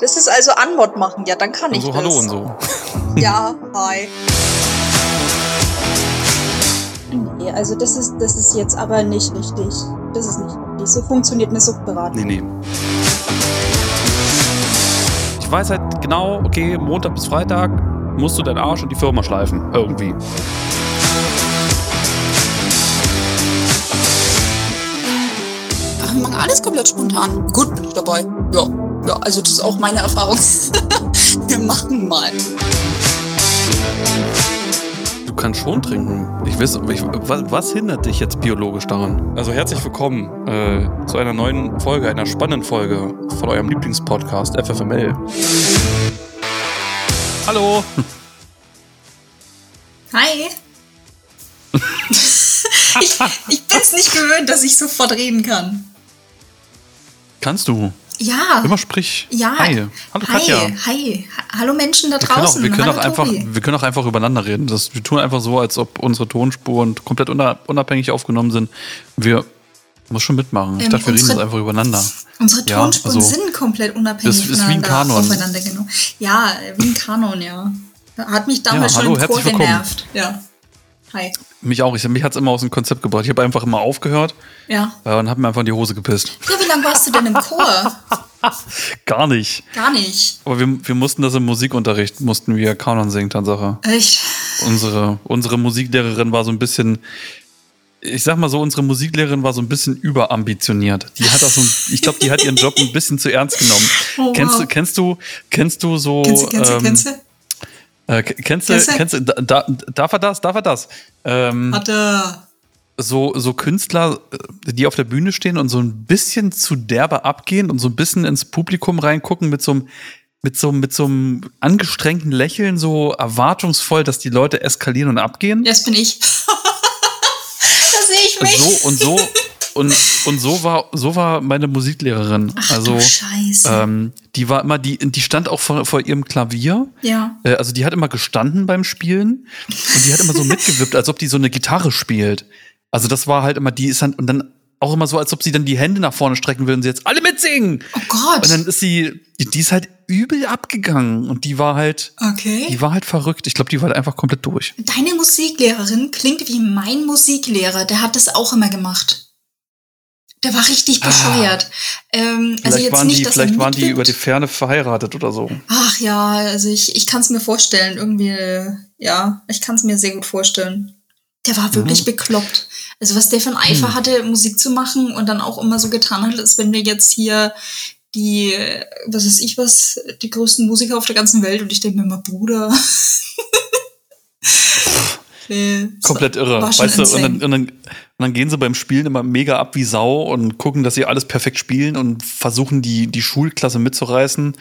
Das ist also Anmod machen. Ja, dann kann ich so, das. hallo und so. Ja, hi. Nee, also das ist, das ist jetzt aber nicht richtig. Das ist nicht richtig. So funktioniert eine Suchtberatung. Nee, nee. Ich weiß halt genau, okay, Montag bis Freitag musst du deinen Arsch und die Firma schleifen. Irgendwie. Ach, wir machen alles komplett spontan. Gut bin ich dabei. Ja, ja, also das ist auch meine Erfahrung. wir machen mal. Du kannst schon trinken. Ich weiß, ich, was, was hindert dich jetzt biologisch daran? Also herzlich willkommen äh, zu einer neuen Folge, einer spannenden Folge von eurem Lieblingspodcast FFML. Hallo. Hi. ich, ich bin's nicht gewöhnt, dass ich sofort reden kann. Kannst du? Ja. Immer sprich. Ja. Hi. Hallo hi, Katja. hi. Hallo Menschen da Wir können, auch, draußen. wir, können Hallo auch einfach, Tobi. wir können auch einfach übereinander reden. Das, wir tun einfach so, als ob unsere Tonspuren komplett una- unabhängig aufgenommen sind. Wir muss schon mitmachen. Ich Ähm, dachte, wir reden unsere- jetzt einfach übereinander. Unsere Ja, Tonspuren also, sind komplett unabhängig das ist wie ein Kanon. aufeinander genau. Ja, wie ein Kanon, ja. Hat mich damals Ja, schon hallo, im Chor genervt. Ja. Hi. Mich auch. Ich, mich hat es immer aus dem Konzept gebracht. Ich habe einfach immer aufgehört Ja. äh, und habe mir einfach in die Hose gepisst. Ja, wie lange warst du denn im Chor? Gar nicht. Gar nicht. Aber wir, wir mussten das im Musikunterricht, mussten wir Kanon singen, Tatsache. Ich. Unsere, unsere Musiklehrerin war so ein bisschen, ich sag mal so, unsere Musiklehrerin war so ein bisschen überambitioniert. Die hat auch so, ein- ich glaube, die hat ihren Job ein bisschen zu ernst genommen. Oh, kennst wow. du, kennst du, kennst du so, Kennst du, kennst du, ähm, kennst du? Äh, kennst du, Kennst du? da, da, darf er das, darf er das? Ähm, Hat er. so, so Künstler, äh, die auf der Bühne stehen und so ein bisschen zu derbe abgehen und so ein bisschen ins Publikum reingucken mit so einem, mit so, mit so einem angestrengten Lächeln, so erwartungsvoll, dass die Leute eskalieren und abgehen. Das bin ich. da sehe ich mich. so und so und, und so war so war meine Musiklehrerin. Ach, also ähm, die war immer die die stand auch vor, vor ihrem Klavier. ja. Äh, also die hat immer gestanden beim Spielen und die hat immer so mitgewippt, als ob die so eine Gitarre spielt. Also das war halt immer die ist dann und dann auch immer so, als ob sie dann die Hände nach vorne strecken würden, sie jetzt alle mitsingen. Oh Gott. Und dann ist sie, die, die ist halt übel abgegangen und die war halt, okay. die war halt verrückt. Ich glaube, die war halt einfach komplett durch. Deine Musiklehrerin klingt wie mein Musiklehrer. Der hat das auch immer gemacht. Der war richtig bescheuert. Ähm, also Ah. Vielleicht waren nicht, die, vielleicht waren die über die Ferne verheiratet oder so. Ach ja, also ich, ich kann es mir vorstellen. Irgendwie, ja, ich kann es mir sehr gut vorstellen. Der war wirklich bekloppt. Also was der für ein Eifer Hm. hatte, Musik zu machen und dann auch immer so getan hat, als wenn wir jetzt hier die, was weiß ich was, die größten Musiker auf der ganzen Welt und ich denke mir immer, Bruder. Nee, Komplett irre. Weißt du, und dann, und, dann, und dann gehen sie beim Spielen immer mega ab wie Sau und gucken, dass sie alles perfekt spielen und versuchen, die, die Schulklasse mitzureißen.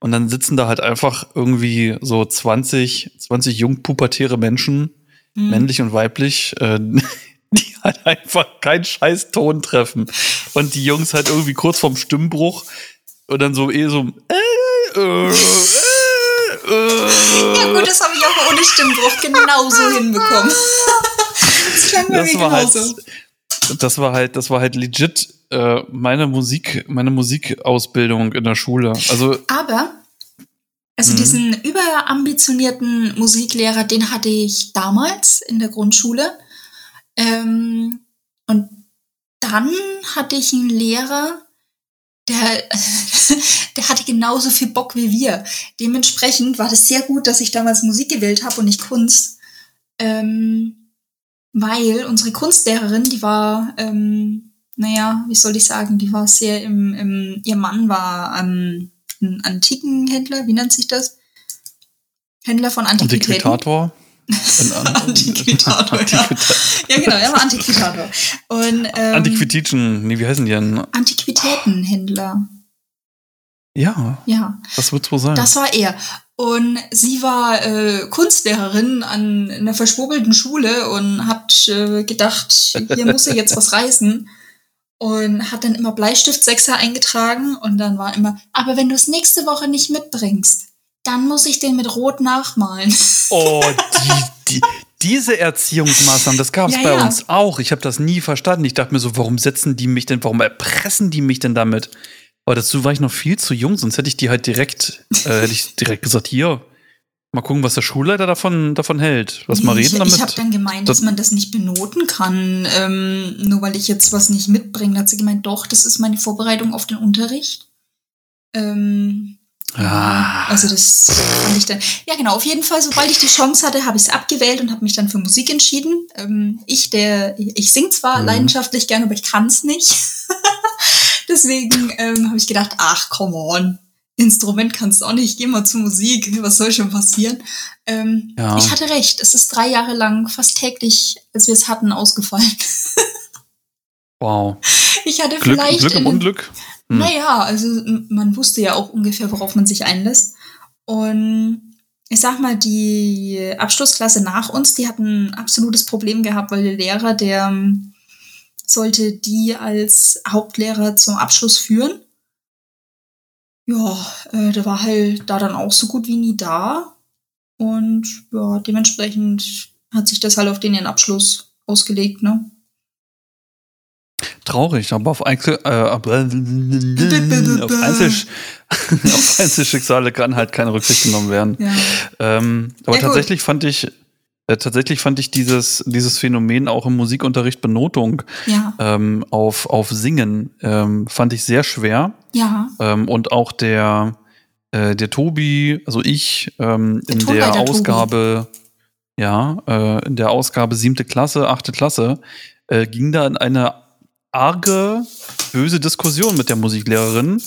Und dann sitzen da halt einfach irgendwie so 20, 20 jungpubertäre Menschen, Hm. männlich und weiblich, äh, die halt einfach keinen scheiß Ton treffen. Und die Jungs halt irgendwie kurz vorm Stimmbruch und dann so eh so, äh, äh, äh, äh. Ja gut, das habe ich auch ohne Stimmbruch genauso hinbekommen. das klang bei das mir war halt, genauso. das war halt, das war halt legit äh, meine Musik, meine Musikausbildung in der Schule. Also Aber, also Mhm. diesen überambitionierten Musiklehrer, den hatte ich damals in der Grundschule. Ähm, und dann hatte ich einen Lehrer, der, der hatte genauso viel Bock wie wir. Dementsprechend war das sehr gut, dass ich damals Musik gewählt habe und nicht Kunst. Ähm, weil unsere Kunstlehrerin, die war, ähm, naja, wie soll ich sagen, die war sehr im, im ihr Mann war ähm, ein Antikenhändler, wie nennt sich das? Händler von Antiquitäten. Antiquitator. Antiquitator, ja. Ja, genau, er war Antiquitator. Und ähm, Antiquitischen, nee, wie heißen die denn? Antiquitätenhändler. Ja, Ja, das wird's wohl sein. das war er. Und sie war äh, Kunstlehrerin an einer verschwurbelten Schule und hat äh, gedacht, hier muss er jetzt was reißen. Und hat dann immer Bleistiftsechser eingetragen und dann war immer, aber wenn du es nächste Woche nicht mitbringst, dann muss ich den mit Rot nachmalen. oh, die, die, diese Erziehungsmaßnahmen, das gab's Ja, bei ja. uns auch. Ich habe das nie verstanden. Ich dachte mir so, warum setzen die mich denn, warum erpressen die mich denn damit? Aber dazu war ich noch viel zu jung, sonst hätte ich die halt direkt, äh, hätte ich direkt gesagt, hier, mal gucken, was der Schulleiter davon, davon hält. Lass mal Nee, reden ich, damit. Ich habe dann gemeint, Das- dass man das nicht benoten kann, ähm, nur weil ich jetzt was nicht mitbringe. Da hat sie gemeint, doch, das ist meine Vorbereitung auf den Unterricht. Ähm, Ah. Also das fand ich dann. Ja, genau. Auf jeden Fall, sobald ich die Chance hatte, habe ich es abgewählt und habe mich dann für Musik entschieden. Ähm, ich, der, ich sing zwar Mhm. leidenschaftlich gern, aber ich kann es nicht. Deswegen ähm, habe ich gedacht, ach, come on. Instrument kannst du auch nicht, geh mal zur Musik, was soll schon passieren? Ähm, Ja. Ich hatte recht, es ist drei Jahre lang fast täglich, als wir es hatten, ausgefallen. Wow. Ich hatte Glück, vielleicht Glück im Unglück. Hm. naja, also man wusste ja auch ungefähr, worauf man sich einlässt. Und ich sag mal, die Abschlussklasse nach uns, die hatten ein absolutes Problem gehabt, weil der Lehrer, der sollte die als Hauptlehrer zum Abschluss führen. Ja, äh, der war halt da dann auch so gut wie nie da. Und ja, dementsprechend hat sich das halt auf den Abschluss ausgelegt, ne? Traurig, aber auf, Einzel äh, auf, Einzel auf Einzelschicksale kann halt keine Rücksicht genommen werden. Ja. Ähm, aber Ja, gut. tatsächlich fand ich, äh, tatsächlich fand ich dieses, dieses Phänomen auch im Musikunterricht Benotung Ja, ähm, auf, auf Singen ähm, fand ich sehr schwer. ja. Ähm, und auch der, äh, der Tobi, also ich, ähm, Der in der Tonleiter Tobi. Ausgabe, ja, äh, in der Ausgabe siebte Klasse, achte Klasse, äh, ging da in eine arge, böse Diskussion mit der Musiklehrerin,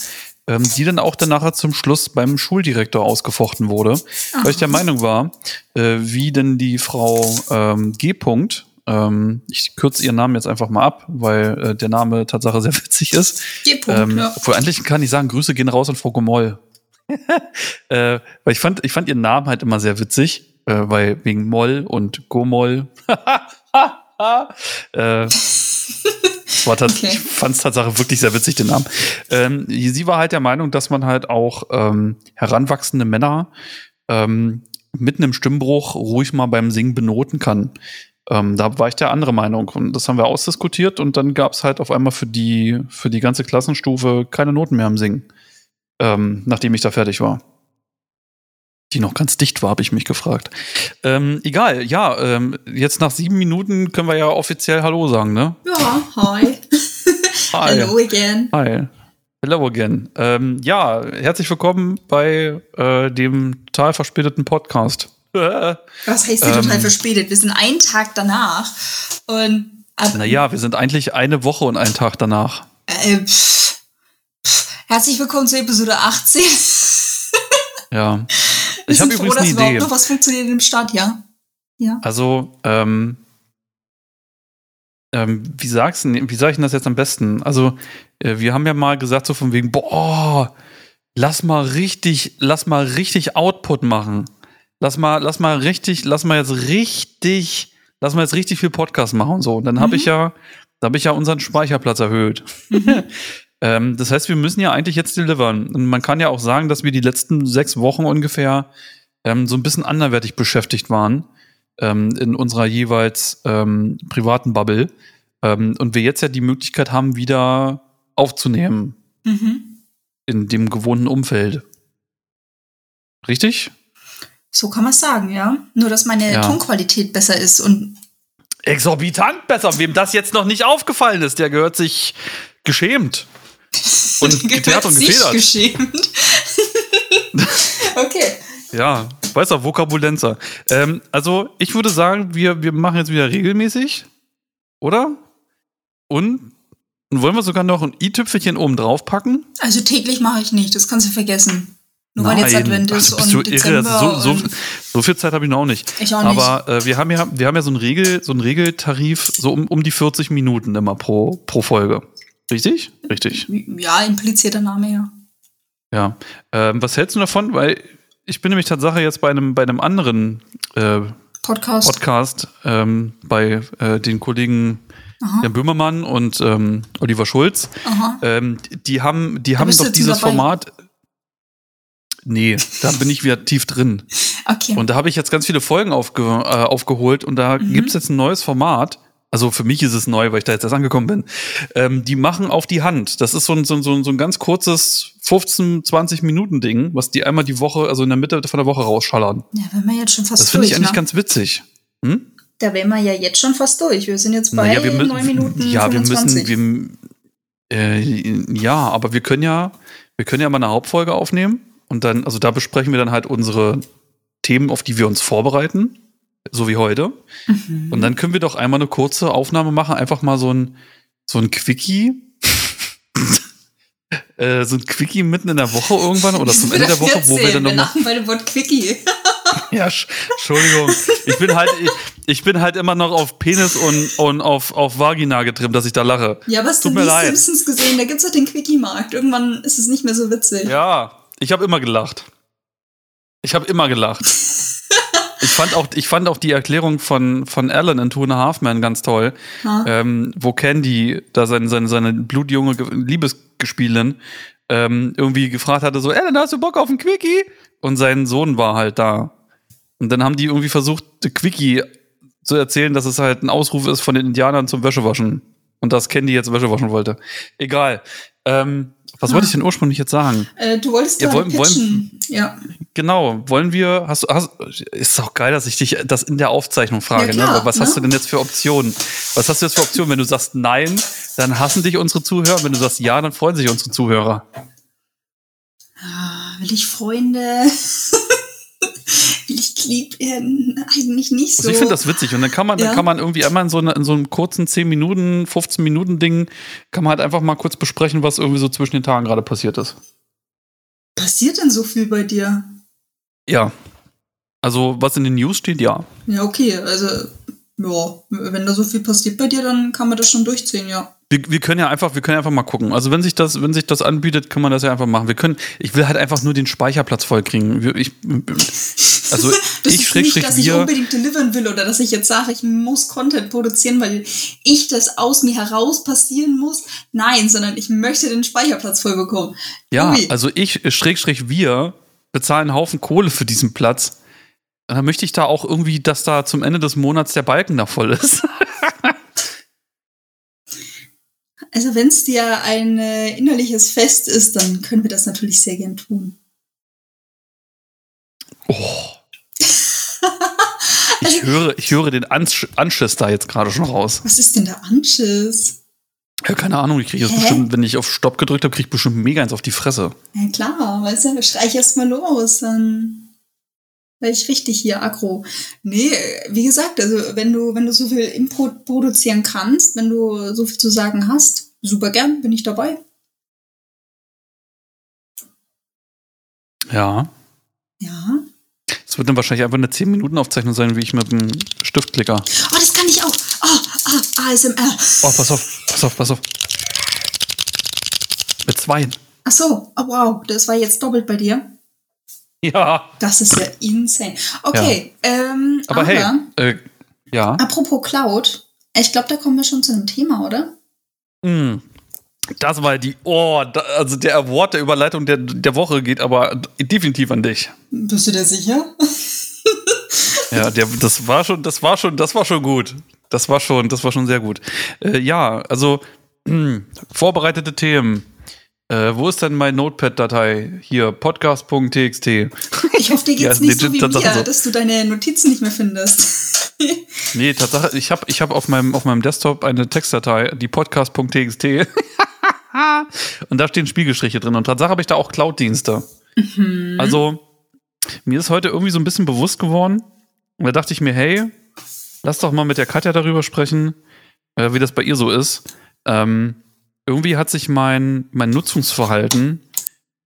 ähm, die dann auch dann nachher zum Schluss beim Schuldirektor ausgefochten wurde, weil ich der Meinung war, äh, wie denn die Frau ähm, G. -Punkt, ähm, ich kürze ihren Namen jetzt einfach mal ab, weil äh, der Name Tatsache sehr witzig ist. G-Punkt, Ähm, ja. Obwohl eigentlich kann ich sagen, Grüße gehen raus an Frau Gomoll. äh, weil ich fand, ich fand ihren Namen halt immer sehr witzig, äh, weil wegen Moll und Gomoll. äh, war Okay. Ich fand es Tatsache wirklich sehr witzig, den Namen. Ähm, sie war halt der Meinung, dass man halt auch ähm, heranwachsende Männer ähm, mitten im Stimmbruch ruhig mal beim Singen benoten kann. Ähm, da war ich der andere Meinung und das haben wir ausdiskutiert und dann gab es halt auf einmal für die, für die ganze Klassenstufe keine Noten mehr am Singen, ähm, nachdem ich da fertig war. Die noch ganz dicht war, habe ich mich gefragt. Ähm, egal, ja, ähm, jetzt nach sieben Minuten können wir ja offiziell Hallo sagen, ne? Ja, hi. Hi. Hello again. Hi. Hello again. Ähm, ja, herzlich willkommen bei äh, dem total verspäteten Podcast. Was heißt hier Ähm. total verspätet? Wir sind einen Tag danach. Und naja, wir sind eigentlich eine Woche und einen Tag danach. äh, pff, pff. herzlich willkommen zur Episode 18. Ja. Wir Ich habe sind froh, übrigens dass eine überhaupt Idee. noch was funktioniert im Start, ja. Ja. Also, ähm, ähm, wie sagst du, wie sag ich denn das jetzt am besten? Also, äh, wir haben ja mal gesagt, so von wegen, boah, lass mal richtig, lass mal richtig Output machen. Lass mal, lass mal richtig, lass mal jetzt richtig, lass mal jetzt richtig viel Podcast machen und so. Und dann habe Mhm. ich ja, da habe ich ja unseren Speicherplatz erhöht. Mhm. Ähm, das heißt, wir müssen ja eigentlich jetzt delivern. Und man kann ja auch sagen, dass wir die letzten sechs Wochen ungefähr ähm, so ein bisschen anderwertig beschäftigt waren ähm, in unserer jeweils ähm, privaten Bubble. Ähm, und wir jetzt ja die Möglichkeit haben, wieder aufzunehmen Mhm. in dem gewohnten Umfeld. Richtig? So kann man es sagen, ja. Nur, dass meine Ja. Tonqualität besser ist und Exorbitant besser. Wem das jetzt noch nicht aufgefallen ist, der gehört sich geschämt. Und geteert und sich gefedert. geschämt. okay. Ja, weiß auch, Vokabulenzer. Ähm, also, ich würde sagen, wir, wir machen jetzt wieder regelmäßig, oder? Und, wollen wir sogar noch ein i-Tüpfelchen oben drauf packen? Also täglich mache ich nicht, das kannst du vergessen. Nur weil jetzt Advent ist Ach, bist du und irre? Dezember. Also so, so, und so viel Zeit habe ich noch nicht. ich auch nicht. Aber äh, wir haben ja, wir haben ja so einen Regel, so einen Regeltarif, so um, um die 40 Minuten immer pro, pro Folge. Richtig? Richtig. ja, implizierter Name, ja. Ja. Ähm, was hältst du davon? Weil ich bin nämlich Tatsache jetzt bei einem, bei einem anderen äh, Podcast. Podcast ähm, bei äh, den Kollegen Aha. Jan Böhmermann und ähm, Oliver Schulz. Ähm, die haben, die haben doch dieses. Format. Nee, da bin ich wieder tief drin. Okay. Und da habe ich jetzt ganz viele Folgen aufge, äh, aufgeholt und da Mhm. gibt's jetzt ein neues Format. Also für mich ist es neu, weil ich da jetzt erst angekommen bin. Ähm, die machen auf die Hand. Das ist so ein, so, ein, so ein ganz kurzes 15, 20 Minuten Ding, was die einmal die Woche, also in der Mitte von der Woche rausschallern. Ja, wenn wir jetzt schon fast Das finde ich eigentlich ne? ganz witzig. Hm? Da wären wir ja jetzt schon fast durch. Wir sind jetzt bei Naja, wir mü- 9 Minuten Ja, wir 25. müssen, wir, äh, ja, aber wir können ja, wir können ja mal eine Hauptfolge aufnehmen und dann, also da besprechen wir dann halt unsere Themen, auf die wir uns vorbereiten, so wie heute. Mhm. Und dann können wir doch einmal eine kurze Aufnahme machen, einfach mal so ein, so ein Quickie. äh, so ein Quickie mitten in der Woche irgendwann oder zum Ende der Woche, wo wir dann wir nochmal. lachen bei dem Wort Quickie. Ja, Sch- Entschuldigung. Ich bin halt, ich, ich bin halt immer noch auf Penis und, und auf, auf Vagina getrimmt, dass ich da lache. Ja, was Tut du die. Simpsons gesehen? Da gibt's doch den Quickie-Markt. Irgendwann ist es nicht mehr so witzig. Ja, ich habe immer gelacht. Ich habe immer gelacht. Ich fand auch, ich fand auch die Erklärung von, von Alan in Two and a Half Men ganz toll, Ha? ähm, wo Candy, da seine, seine, seine blutjunge Ge- Liebesgespielin, ähm, irgendwie gefragt hatte, so, Alan, hast du Bock auf ein Quickie? Und sein Sohn war halt da. Und dann haben die irgendwie versucht, Quickie zu erzählen, dass es halt ein Ausruf ist von den Indianern zum Wäschewaschen. Und dass Candy jetzt Wäsche waschen wollte. Egal. Ähm, was wollte ich denn ursprünglich jetzt sagen? Äh, du wolltest Ja, wollen- pitchen. ja. Genau, wollen wir, hast du, hast, ist doch geil, dass ich dich das in der Aufzeichnung frage, Ja, klar, ne? Was hast ne? du denn jetzt für Optionen? Was hast du jetzt für Optionen? Wenn du sagst nein, dann hassen dich unsere Zuhörer. Wenn du sagst ja, dann freuen sich unsere Zuhörer. Ah, Will ich Freunde? Klienten? Eigentlich nicht so. Also ich finde das witzig. Und dann kann man, Ja. dann kann man irgendwie einmal in so, eine, in so einem kurzen 10 Minuten, 15 Minuten Ding, kann man halt einfach mal kurz besprechen, was irgendwie so zwischen den Tagen gerade passiert ist. Passiert denn so viel bei dir? Ja. Also, was in den News steht, ja. Ja, okay. Also, ja, wenn da so viel passiert bei dir, dann kann man das schon durchziehen, ja. Wir, wir können ja einfach, wir können einfach mal gucken. Also wenn sich das, wenn sich das anbietet, kann man das ja einfach machen. Wir können, ich will halt einfach nur den Speicherplatz vollkriegen. Ich, also Das ich ist schräg nicht, schräg dass ich wir. unbedingt delivern will oder dass ich jetzt sage, ich muss Content produzieren, weil ich das aus mir heraus passieren muss. Nein, sondern ich möchte den Speicherplatz voll bekommen. Ja, Ui. also ich schräg schräg wir bezahlen einen Haufen Kohle für diesen Platz. Dann möchte ich da auch irgendwie, dass da zum Ende des Monats der Balken da voll ist. Also wenn es dir ein äh, innerliches Fest ist, dann können wir das natürlich sehr gern tun. Oh. Ich höre, ich höre den Ansch Anschiss da jetzt gerade schon raus. Was ist denn der Anschiss? Ja, keine Ahnung, ich kriege jetzt bestimmt, wenn ich auf Stopp gedrückt habe, kriege ich bestimmt mega eins auf die Fresse. Ja klar, weißt du, schrei ich erst mal los, dann werde ich richtig hier aggro. Nee, wie gesagt, also wenn du, wenn du so viel Input produzieren kannst, wenn du so viel zu sagen hast, super gern, bin ich dabei. Ja. Ja. Es wird dann wahrscheinlich einfach eine 10-Minuten-Aufzeichnung sein, wie ich mit dem Stiftklicker. Oh, das kann ich auch. Oh, ah, ASMR. Oh, pass auf, pass auf, pass auf. Mit zwei. Ach so, oh wow, das war jetzt doppelt bei dir. Ja. Das ist ja insane. Okay, ähm, Aber, hey, äh, ja. apropos Cloud, ich glaube, da kommen wir schon zu einem Thema, oder? Mm. Das war die, oh, da, also der Award der Überleitung der, der Woche geht aber definitiv an dich. Bist du dir sicher? Ja, der, das war schon, das war schon, das war schon gut. Das war schon, das war schon sehr gut. Äh, ja, also mh, vorbereitete Themen. Äh, wo ist denn meine Notepad-Datei? Hier, podcast.txt. Ich hoffe, dir geht's Ja, nicht so wie Tatsache mir, so. dass du deine Notizen nicht mehr findest. Nee, Tatsache, ich habe ich hab auf, meinem, auf meinem Desktop eine Textdatei, die podcast.txt. und da stehen Spiegelstriche drin. Und Tatsache habe ich da auch Cloud-Dienste. Mhm. Also, mir ist heute irgendwie so ein bisschen bewusst geworden. Und da dachte ich mir, hey, lass doch mal mit der Katja darüber sprechen, äh, wie das bei ihr so ist. Ähm, irgendwie hat sich mein, mein Nutzungsverhalten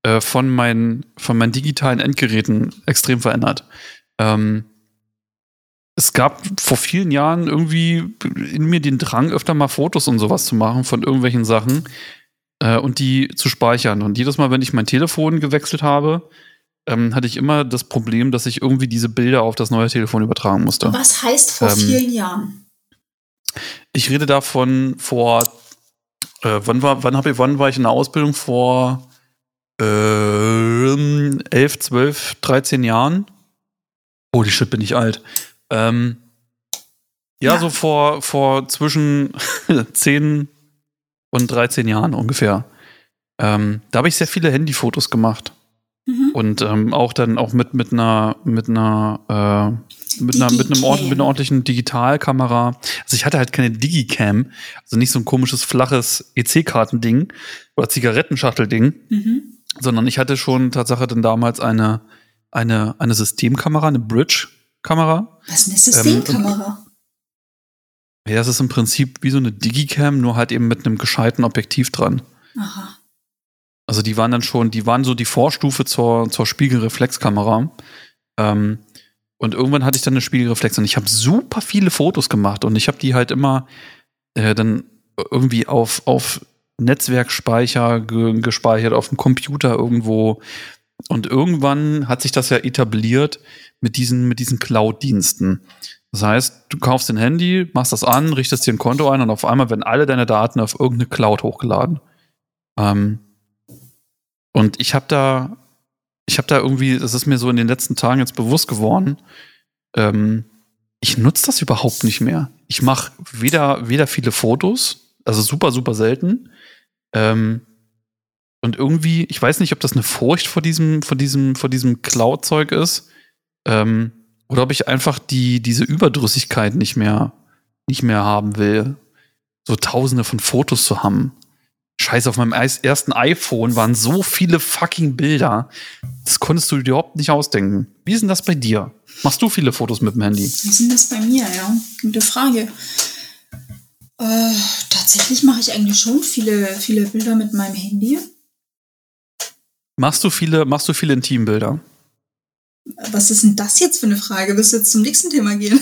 äh, von, meinen, von meinen digitalen Endgeräten extrem verändert. Ähm, es gab vor vielen Jahren irgendwie in mir den Drang, öfter mal Fotos und sowas zu machen von irgendwelchen Sachen äh, und die zu speichern. Und jedes Mal, wenn ich mein Telefon gewechselt habe, ähm, hatte ich immer das Problem, dass ich irgendwie diese Bilder auf das neue Telefon übertragen musste. Was heißt vor Ähm, vielen Jahren? Ich rede davon vor, äh, wann war, wann, hab ich, wann war ich in der Ausbildung? Vor äh, 11, 12, 13 Jahren. Holy shit, bin ich alt. Ähm, Ja, Ja. so vor, vor zwischen 10 und 13 Jahren ungefähr. Ähm, da habe ich sehr viele Handyfotos gemacht. Mhm. Und ähm, auch dann auch mit, mit einer, mit einer, äh, mit einer, mit einem Digicam. mit einer ordentlichen Digitalkamera. Also ich hatte halt keine Digicam, also nicht so ein komisches, flaches EC-Kartending oder Zigarettenschachtelding, Mhm. sondern ich hatte schon Tatsache dann damals eine, eine, eine Systemkamera, eine Bridge-Kamera. Was ist eine Systemkamera? Ja, das ist im Prinzip wie so eine Digicam, nur halt eben mit einem gescheiten Objektiv dran. Aha. Also die waren dann schon, die waren so die Vorstufe zur, zur Spiegelreflexkamera. Ähm, und irgendwann hatte ich dann eine Spiegelreflex und ich habe super viele Fotos gemacht und ich habe die halt immer äh, dann irgendwie auf, auf Netzwerkspeicher ge gespeichert, auf dem Computer irgendwo. Und irgendwann hat sich das ja etabliert mit diesen, mit diesen Cloud-Diensten. Das heißt, du kaufst ein Handy, machst das an, richtest dir ein Konto ein und auf einmal werden alle deine Daten auf irgendeine Cloud hochgeladen. Ähm, und ich habe da, ich habe da irgendwie, das ist mir so in den letzten Tagen jetzt bewusst geworden, ähm, ich nutze das überhaupt nicht mehr. Ich mache weder, weder viele Fotos, also super, super selten. Ähm, und irgendwie, ich weiß nicht, ob das eine Furcht vor diesem, vor diesem, vor diesem Cloud-Zeug ist. Ähm, oder ob ich einfach die, diese Überdrüssigkeit nicht mehr, nicht mehr haben will. So tausende von Fotos zu haben. Scheiße, auf meinem ersten iPhone waren so viele fucking Bilder. Das konntest du dir überhaupt nicht ausdenken. Wie ist denn das bei dir? Machst du viele Fotos mit dem Handy? Wie ist denn das bei mir, ja? Gute Frage. Äh, tatsächlich mache ich eigentlich schon viele, viele Bilder mit meinem Handy. Machst du viele, machst du viele Intimbilder? Was ist denn das jetzt für eine Frage? Willst du jetzt zum nächsten Thema gehen?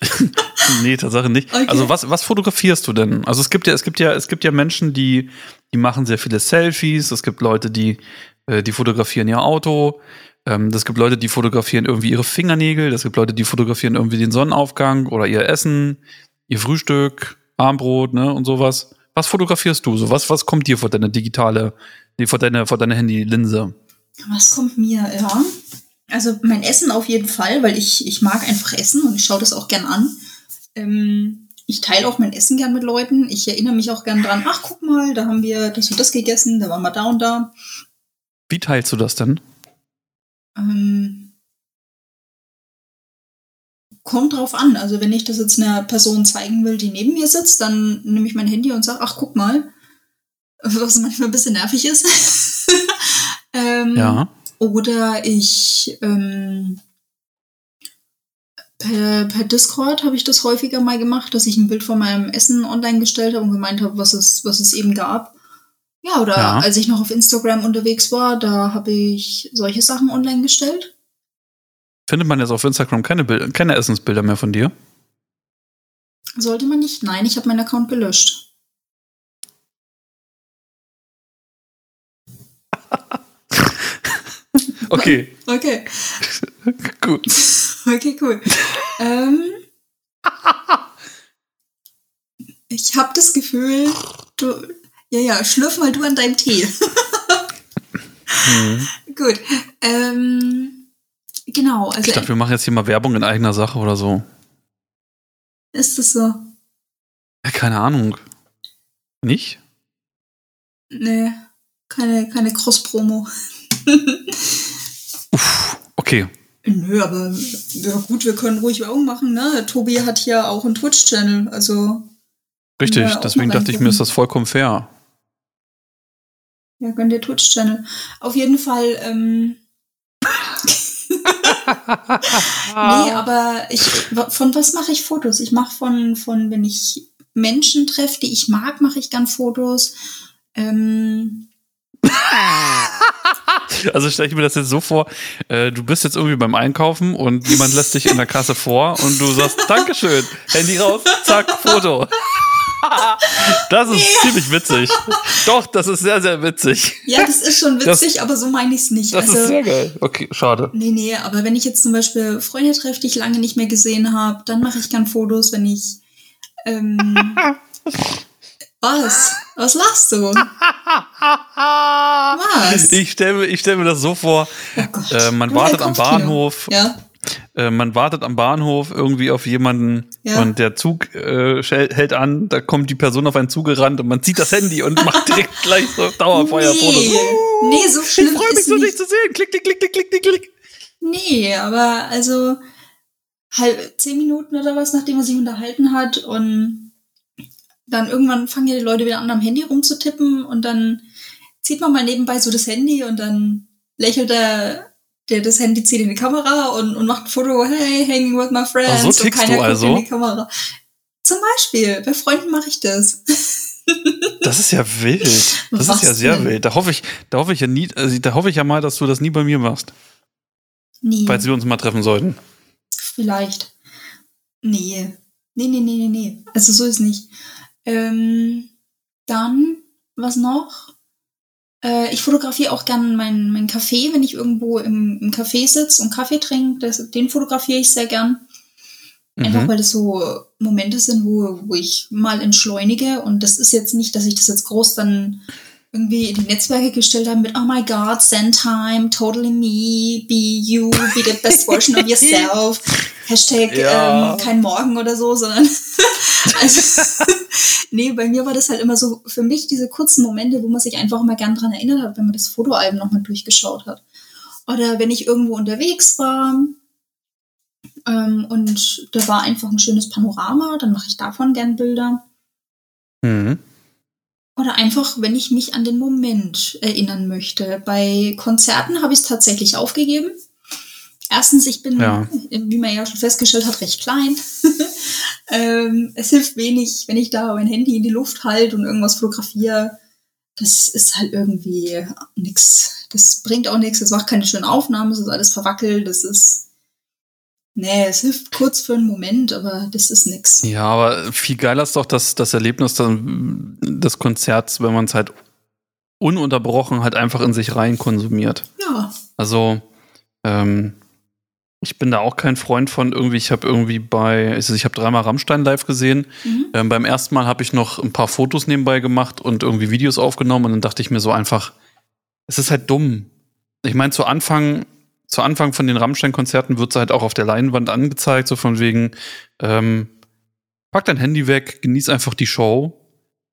Nee, Tatsache nicht. Okay. Also was, was fotografierst du denn? Also es gibt ja, es gibt ja, es gibt ja Menschen, die, die machen sehr viele Selfies. Es gibt Leute, die, äh, die fotografieren ihr Auto. Ähm, es gibt Leute, die fotografieren irgendwie ihre Fingernägel. Es gibt Leute, die fotografieren irgendwie den Sonnenaufgang oder ihr Essen, ihr Frühstück, Armbrot, ne, und sowas. Was fotografierst du? So, was, was kommt dir vor deine digitale, vor deine, vor deine Handylinse? Was kommt mir, ja? Also mein Essen auf jeden Fall, weil ich, ich mag einfach Essen und ich schaue das auch gern an. Ähm, ich teile auch mein Essen gern mit Leuten. Ich erinnere mich auch gern dran, ach guck mal, da haben wir das und das gegessen, da waren wir da und da. Wie teilst du das denn? Ähm, kommt drauf an. Also wenn ich das jetzt einer Person zeigen will, die neben mir sitzt, dann nehme ich mein Handy und sage, ach guck mal, was manchmal ein bisschen nervig ist. ähm, Ja. Oder ich ähm, per, per Discord habe ich das häufiger mal gemacht, dass ich ein Bild von meinem Essen online gestellt habe und gemeint habe, was es, was es eben gab. Ja, oder Ja. als ich noch auf Instagram unterwegs war, da habe ich solche Sachen online gestellt. Findet man jetzt auf Instagram keine, Bilder, keine Essensbilder mehr von dir? Sollte man nicht? Nein, ich habe meinen Account gelöscht. Okay, Okay, gut. okay, cool. ähm, ich habe das Gefühl, du, ja, ja, schlürf mal du an deinem Tee. Mhm. Gut. Ähm, genau, also Ich dachte, wir machen jetzt hier mal Werbung in eigener Sache oder so. ist es so? Ja, keine Ahnung. Nicht? Nee, keine, keine Cross-Promo. Uff, okay. Nö, aber ja gut, wir können ruhig Werbung machen, ne? Tobi hat hier auch einen Twitch-Channel, also Richtig, Ja, deswegen dachte ich mir, ist das vollkommen fair. ja, gönn dir Twitch-Channel. Auf jeden Fall, ähm, nee, aber ich, von was mache ich Fotos? Ich mache von, von, wenn ich Menschen treffe, die ich mag, mache ich gern Fotos. Ähm, Also stelle ich mir das jetzt so vor, äh, du bist jetzt irgendwie beim Einkaufen und jemand lässt dich in der Kasse vor und du sagst, Dankeschön, Handy raus, zack, Foto. Das ist ziemlich witzig. Doch, das ist sehr, sehr witzig. ja, das ist schon Das- witzig, aber so meine ich es nicht. Das also, ist sehr geil. Okay, schade. Nee, nee, aber wenn ich jetzt zum Beispiel Freunde treffe, die ich lange nicht mehr gesehen habe, dann mache ich gern Fotos, wenn ich. Ähm, was? Was lachst du? Was? Ich stelle mir, ich stell mir das so vor, Oh äh, man wartet am. Bahnhof, Ja. äh, man wartet am Bahnhof irgendwie auf jemanden Ja. und der Zug äh, hält an, da kommt die Person auf einen zugerannt und man zieht das Handy und macht direkt gleich so Dauerfeuerfotos. Nee, nee, so Ich schlimm freue mich ist so, dich zu sehen. Klick, klick, klick, klick, klick, klick, klick. Nee, aber also halb zehn Minuten oder was, nachdem er sich unterhalten hat und dann irgendwann fangen ja die Leute wieder an, am Handy rumzutippen und dann zieht man mal nebenbei so das Handy und dann lächelt der, der das Handy zieht in die Kamera und, und macht ein Foto, hey, hanging with my friends. Ach, so und tickst keiner du also? in die Kamera. Zum Beispiel, bei Freunden mache ich das. Das ist ja wild. Das Was ist ja sehr denn? wild. Da hoffe ich, da hoffe ich ja nie, also da hoffe ich ja mal, dass du das nie bei mir machst, Nie. falls wir uns mal treffen sollten. Vielleicht. Nee. Nee, nee, nee, nee, nee. Also so ist nicht. Ähm, dann, was noch? Äh, ich fotografiere auch gern meinen mein Kaffee, wenn ich irgendwo im, im Café sitze und Kaffee trinke. Das, den fotografiere ich sehr gern. Einfach Mhm. weil das so Momente sind, wo, wo ich mal entschleunige. Und das ist jetzt nicht, dass ich das jetzt groß dann irgendwie in die Netzwerke gestellt habe mit Oh my God, Zen Time, totally me, be you, be the best version of yourself. Hashtag Ja. ähm, kein Morgen oder so, sondern also, nee, bei mir war das halt immer so für mich diese kurzen Momente, wo man sich einfach immer gern dran erinnert hat, wenn man das Fotoalbum nochmal durchgeschaut hat. Oder wenn ich irgendwo unterwegs war ähm, und da war einfach ein schönes Panorama, dann mache ich davon gern Bilder. Mhm. Oder einfach, wenn ich mich an den Moment erinnern möchte. Bei Konzerten habe ich es tatsächlich aufgegeben. Erstens, ich bin, Ja. wie man ja schon festgestellt hat, recht klein. ähm, es hilft wenig, wenn ich da mein Handy in die Luft halte und irgendwas fotografiere. Das ist halt irgendwie nix. Das bringt auch nichts. Das macht keine schönen Aufnahmen. Es ist alles verwackelt. Das ist. Nee, es hilft kurz für einen Moment, aber das ist nix. Ja, aber viel geiler ist doch das, das Erlebnis dann, des Konzerts, wenn man es halt ununterbrochen halt einfach in sich rein konsumiert. Ja. Also, ähm, ich bin da auch kein Freund von irgendwie, ich habe irgendwie bei, also ich habe dreimal Rammstein live gesehen. Mhm. Ähm, beim ersten Mal habe ich noch ein paar Fotos nebenbei gemacht und irgendwie Videos aufgenommen und dann dachte ich mir so einfach, es ist halt dumm. Ich meine, zu Anfang, zu Anfang von den Rammstein-Konzerten wird es halt auch auf der Leinwand angezeigt, so von wegen, ähm, pack dein Handy weg, genieß einfach die Show.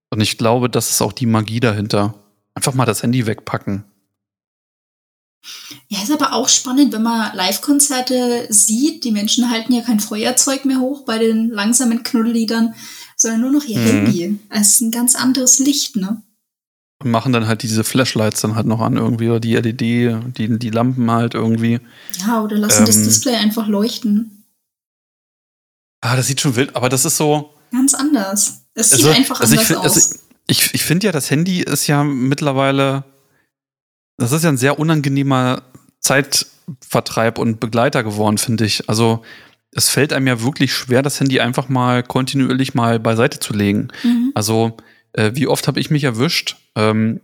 Und ich glaube, das ist auch die Magie dahinter. Einfach mal das Handy wegpacken. Ja, ist aber auch spannend, wenn man Live-Konzerte sieht. Die Menschen halten ja kein Feuerzeug mehr hoch bei den langsamen Knuddelliedern, sondern nur noch ihr Mhm. Handy. Es ist ein ganz anderes Licht, ne? Und machen dann halt diese Flashlights dann halt noch an irgendwie oder die LED, die, die Lampen halt irgendwie. Ja, oder lassen das Ähm. Display einfach leuchten. Ah, das sieht schon wild, aber das ist so. Ganz anders. Es sieht Also- einfach also ich anders find- aus. also Ich, ich finde ja, das Handy ist ja mittlerweile, das ist ja ein sehr unangenehmer Zeitvertreib und Begleiter geworden, finde ich. Also es fällt einem ja wirklich schwer, das Handy einfach mal kontinuierlich mal beiseite zu legen. mhm. Also äh, wie oft habe ich mich erwischt? Ähm,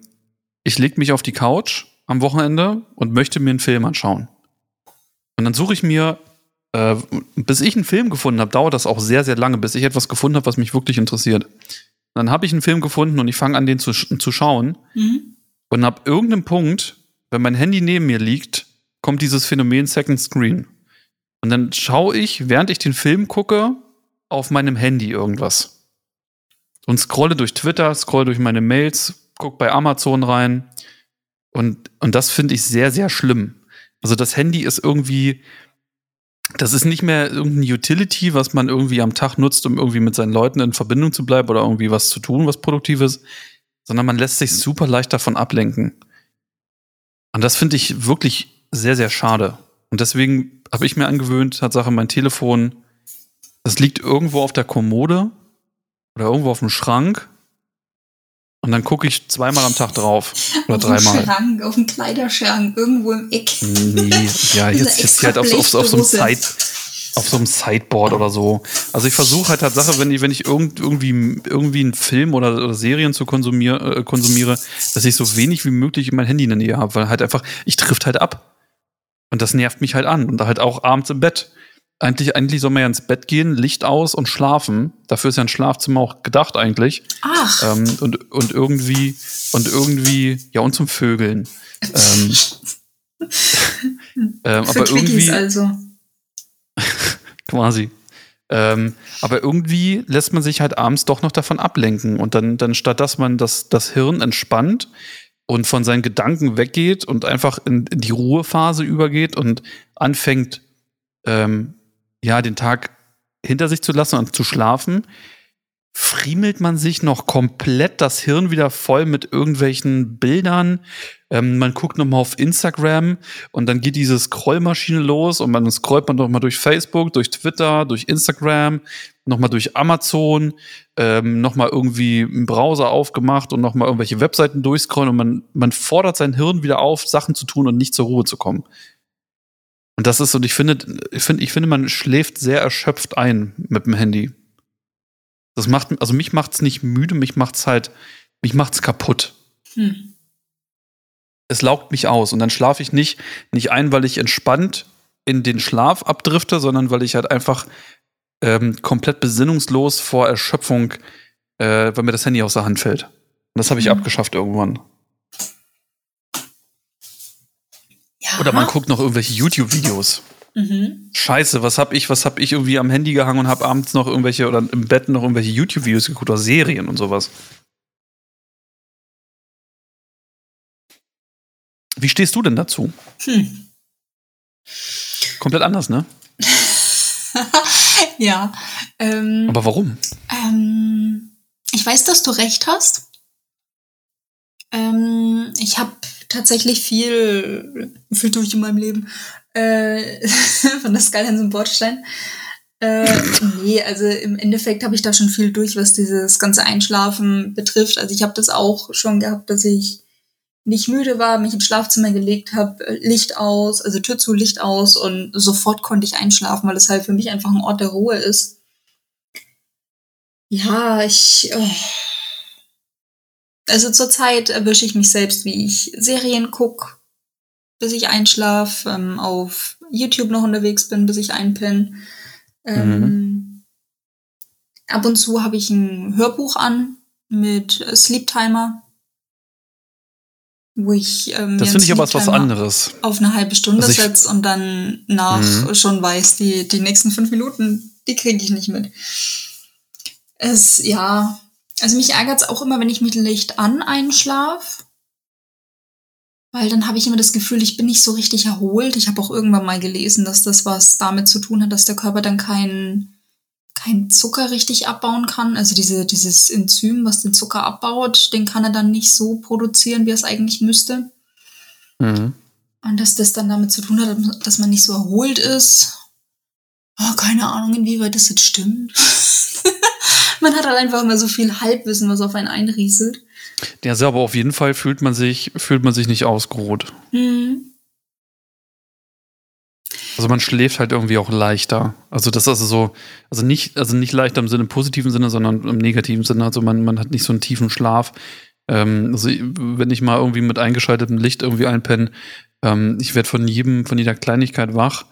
ich lege mich auf die Couch am Wochenende und möchte mir einen Film anschauen. Und dann suche ich mir, äh, bis ich einen Film gefunden habe, dauert das auch sehr, sehr lange, bis ich etwas gefunden habe, was mich wirklich interessiert. Dann habe ich einen Film gefunden und ich fange an, den zu, zu schauen. Mhm. Und ab irgendeinem Punkt, wenn mein Handy neben mir liegt, kommt dieses Phänomen Second Screen. Und dann schaue ich, während ich den Film gucke, auf meinem Handy irgendwas. Und scrolle durch Twitter, scrolle durch meine Mails, gucke bei Amazon rein. Und, und das finde ich sehr, sehr schlimm. Also das Handy ist irgendwie, das ist nicht mehr irgendein Utility, was man irgendwie am Tag nutzt, um irgendwie mit seinen Leuten in Verbindung zu bleiben oder irgendwie was zu tun, was Produktives, sondern man lässt sich super leicht davon ablenken. Und das finde ich wirklich sehr, sehr schade. Und deswegen habe ich mir angewöhnt, Tatsache, mein Telefon, das liegt irgendwo auf der Kommode oder irgendwo auf dem Schrank. Und dann gucke ich zweimal am Tag drauf. Oder auf dem dreimal. Schrank, auf dem Kleiderschrank, irgendwo im Eck. Nee, ja, jetzt, jetzt halt auf, so- auf, auf so einem Side, auf so einem Sideboard oder so. Also ich versuche halt Tatsache, wenn ich, wenn ich irgend, irgendwie, irgendwie einen Film oder, oder Serien zu konsumier, äh, konsumiere, dass ich so wenig wie möglich mein Handy in der Nähe habe, weil halt einfach, ich trifft halt ab. Und das nervt mich halt an. Und halt auch abends im Bett. Eigentlich, eigentlich soll man ja ins Bett gehen, Licht aus und schlafen. Dafür ist ja ein Schlafzimmer auch gedacht eigentlich. Ach, Ähm, und, und irgendwie, und irgendwie, ja, und zum Vögeln. Ähm, ähm, aber Twickies irgendwie, also. quasi. Ähm, aber irgendwie lässt man sich halt abends doch noch davon ablenken. Und dann, dann statt dass man das, das Hirn entspannt und von seinen Gedanken weggeht und einfach in, in die Ruhephase übergeht und anfängt, ähm, ja, den Tag hinter sich zu lassen und zu schlafen, friemelt man sich noch komplett das Hirn wieder voll mit irgendwelchen Bildern. Ähm, man guckt nochmal auf Instagram und dann geht diese Scrollmaschine los und man scrollt man nochmal durch Facebook, durch Twitter, durch Instagram, nochmal durch Amazon, ähm, nochmal irgendwie einen Browser aufgemacht und nochmal irgendwelche Webseiten durchscrollen und man, man fordert sein Hirn wieder auf, Sachen zu tun und nicht zur Ruhe zu kommen. Und das ist, und ich finde, ich finde, ich finde, man schläft sehr erschöpft ein mit dem Handy. Das macht, also mich macht's nicht müde, mich macht's halt, mich macht's kaputt. Hm. Es laugt mich aus und dann schlafe ich nicht, nicht ein, weil ich entspannt in den Schlaf abdrifte, sondern weil ich halt einfach ähm, komplett besinnungslos vor Erschöpfung, äh, weil mir das Handy aus der Hand fällt. Und das habe ich hm. abgeschafft irgendwann. Ja. Oder man guckt noch irgendwelche YouTube-Videos. Mhm. Scheiße, was hab ich, was hab ich irgendwie am Handy gehangen und hab abends noch irgendwelche oder im Bett noch irgendwelche YouTube-Videos geguckt oder Serien und sowas. Wie stehst du denn dazu? Hm. Komplett anders, ne? ja. Ähm, Aber warum? Ähm, ich weiß, dass du recht hast. Ähm, ich habe tatsächlich viel, viel durch in meinem Leben äh, von der Skyline zum Bordstein. Äh, nee, also im Endeffekt habe ich da schon viel durch, was dieses ganze Einschlafen betrifft. Also ich habe das auch schon gehabt, dass ich nicht müde war, mich ins Schlafzimmer gelegt habe, Licht aus, also Tür zu, Licht aus und sofort konnte ich einschlafen, weil es halt für mich einfach ein Ort der Ruhe ist. Ja, ich. Äh, also zurzeit erwische ich mich selbst, wie ich Serien gucke, bis ich einschlafe, ähm, auf YouTube noch unterwegs bin, bis ich einpenne. Ähm, mhm. Ab und zu habe ich ein Hörbuch an mit Sleep Timer, wo ich ähm, das finde ich aber was anderes auf eine halbe Stunde also setze und dann nach mhm. schon weiß, die die nächsten fünf Minuten, die kriege ich nicht mit. Es ja, also mich ärgert es auch immer, wenn ich mit Licht an einschlaf. Weil dann habe ich immer das Gefühl, ich bin nicht so richtig erholt. Ich habe auch irgendwann mal gelesen, dass das was damit zu tun hat, dass der Körper dann keinen kein Zucker richtig abbauen kann. Also diese, dieses Enzym, was den Zucker abbaut, den kann er dann nicht so produzieren, wie er es eigentlich müsste. Mhm. Und dass das dann damit zu tun hat, dass man nicht so erholt ist. Oh, keine Ahnung, inwieweit das jetzt stimmt. man hat halt einfach immer so viel Halbwissen, was auf einen einrieselt. Ja, aber auf jeden Fall fühlt man sich, fühlt man sich nicht ausgeruht. Mhm. Also man schläft halt irgendwie auch leichter. Also das ist also so, also nicht, also nicht leichter im Sinne im positiven Sinne, sondern im negativen Sinne. Also man, man hat nicht so einen tiefen Schlaf. Ähm, also wenn ich mal irgendwie mit eingeschaltetem Licht irgendwie einpenne, ähm, ich werde von jedem, von jeder Kleinigkeit wach.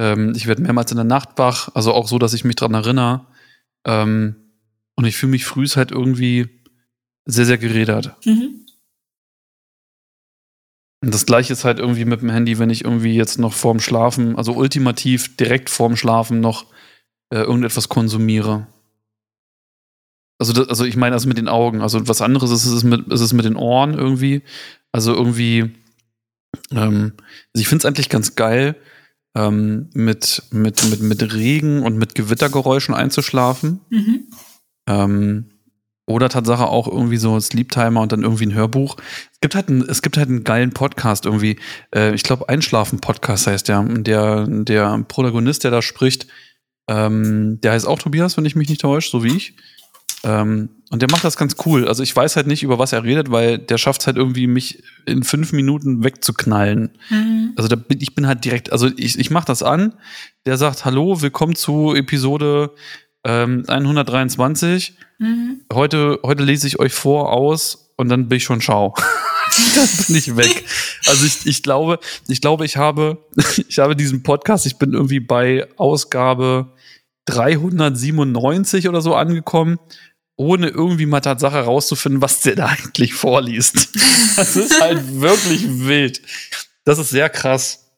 Ähm, ich werde mehrmals in der Nacht wach, also auch so, dass ich mich dran erinnere. Ähm, und ich fühle mich früh halt irgendwie sehr, sehr gerädert. Mhm. Und das gleiche ist halt irgendwie mit dem Handy, wenn ich irgendwie jetzt noch vorm Schlafen, also ultimativ direkt vorm Schlafen noch äh, irgendetwas konsumiere. Also, das, also ich meine also mit den Augen. Also was anderes ist es mit, ist es mit den Ohren irgendwie. Also irgendwie, ähm, also ich finde es eigentlich ganz geil, ähm, mit, mit, mit, mit Regen und mit Gewittergeräuschen einzuschlafen. Mhm. Ähm, oder Tatsache auch irgendwie so Sleep Timer und dann irgendwie ein Hörbuch. Es gibt halt, ein, es gibt halt einen geilen Podcast irgendwie. Äh, ich glaube, Einschlafen-Podcast heißt der. Der, der Protagonist, der da spricht, ähm, der heißt auch Tobias, wenn ich mich nicht täusche, so wie ich. Ähm, und der macht das ganz cool. Also ich weiß halt nicht, über was er redet, weil der schafft es halt irgendwie, mich in fünf Minuten wegzuknallen. Mhm. Also da bin, ich bin halt direkt, also ich, ich mache das an. Der sagt, hallo, willkommen zu Episode ähm, 123. Mhm. Heute, heute lese ich euch vor aus und dann bin ich schon schau. dann bin ich weg. Also ich, ich glaube, ich glaube, ich habe, ich habe diesen Podcast, ich bin irgendwie bei Ausgabe 397 oder so angekommen, ohne irgendwie mal Tatsache herauszufinden, was der da eigentlich vorliest. Das ist halt wirklich wild. Das ist sehr krass.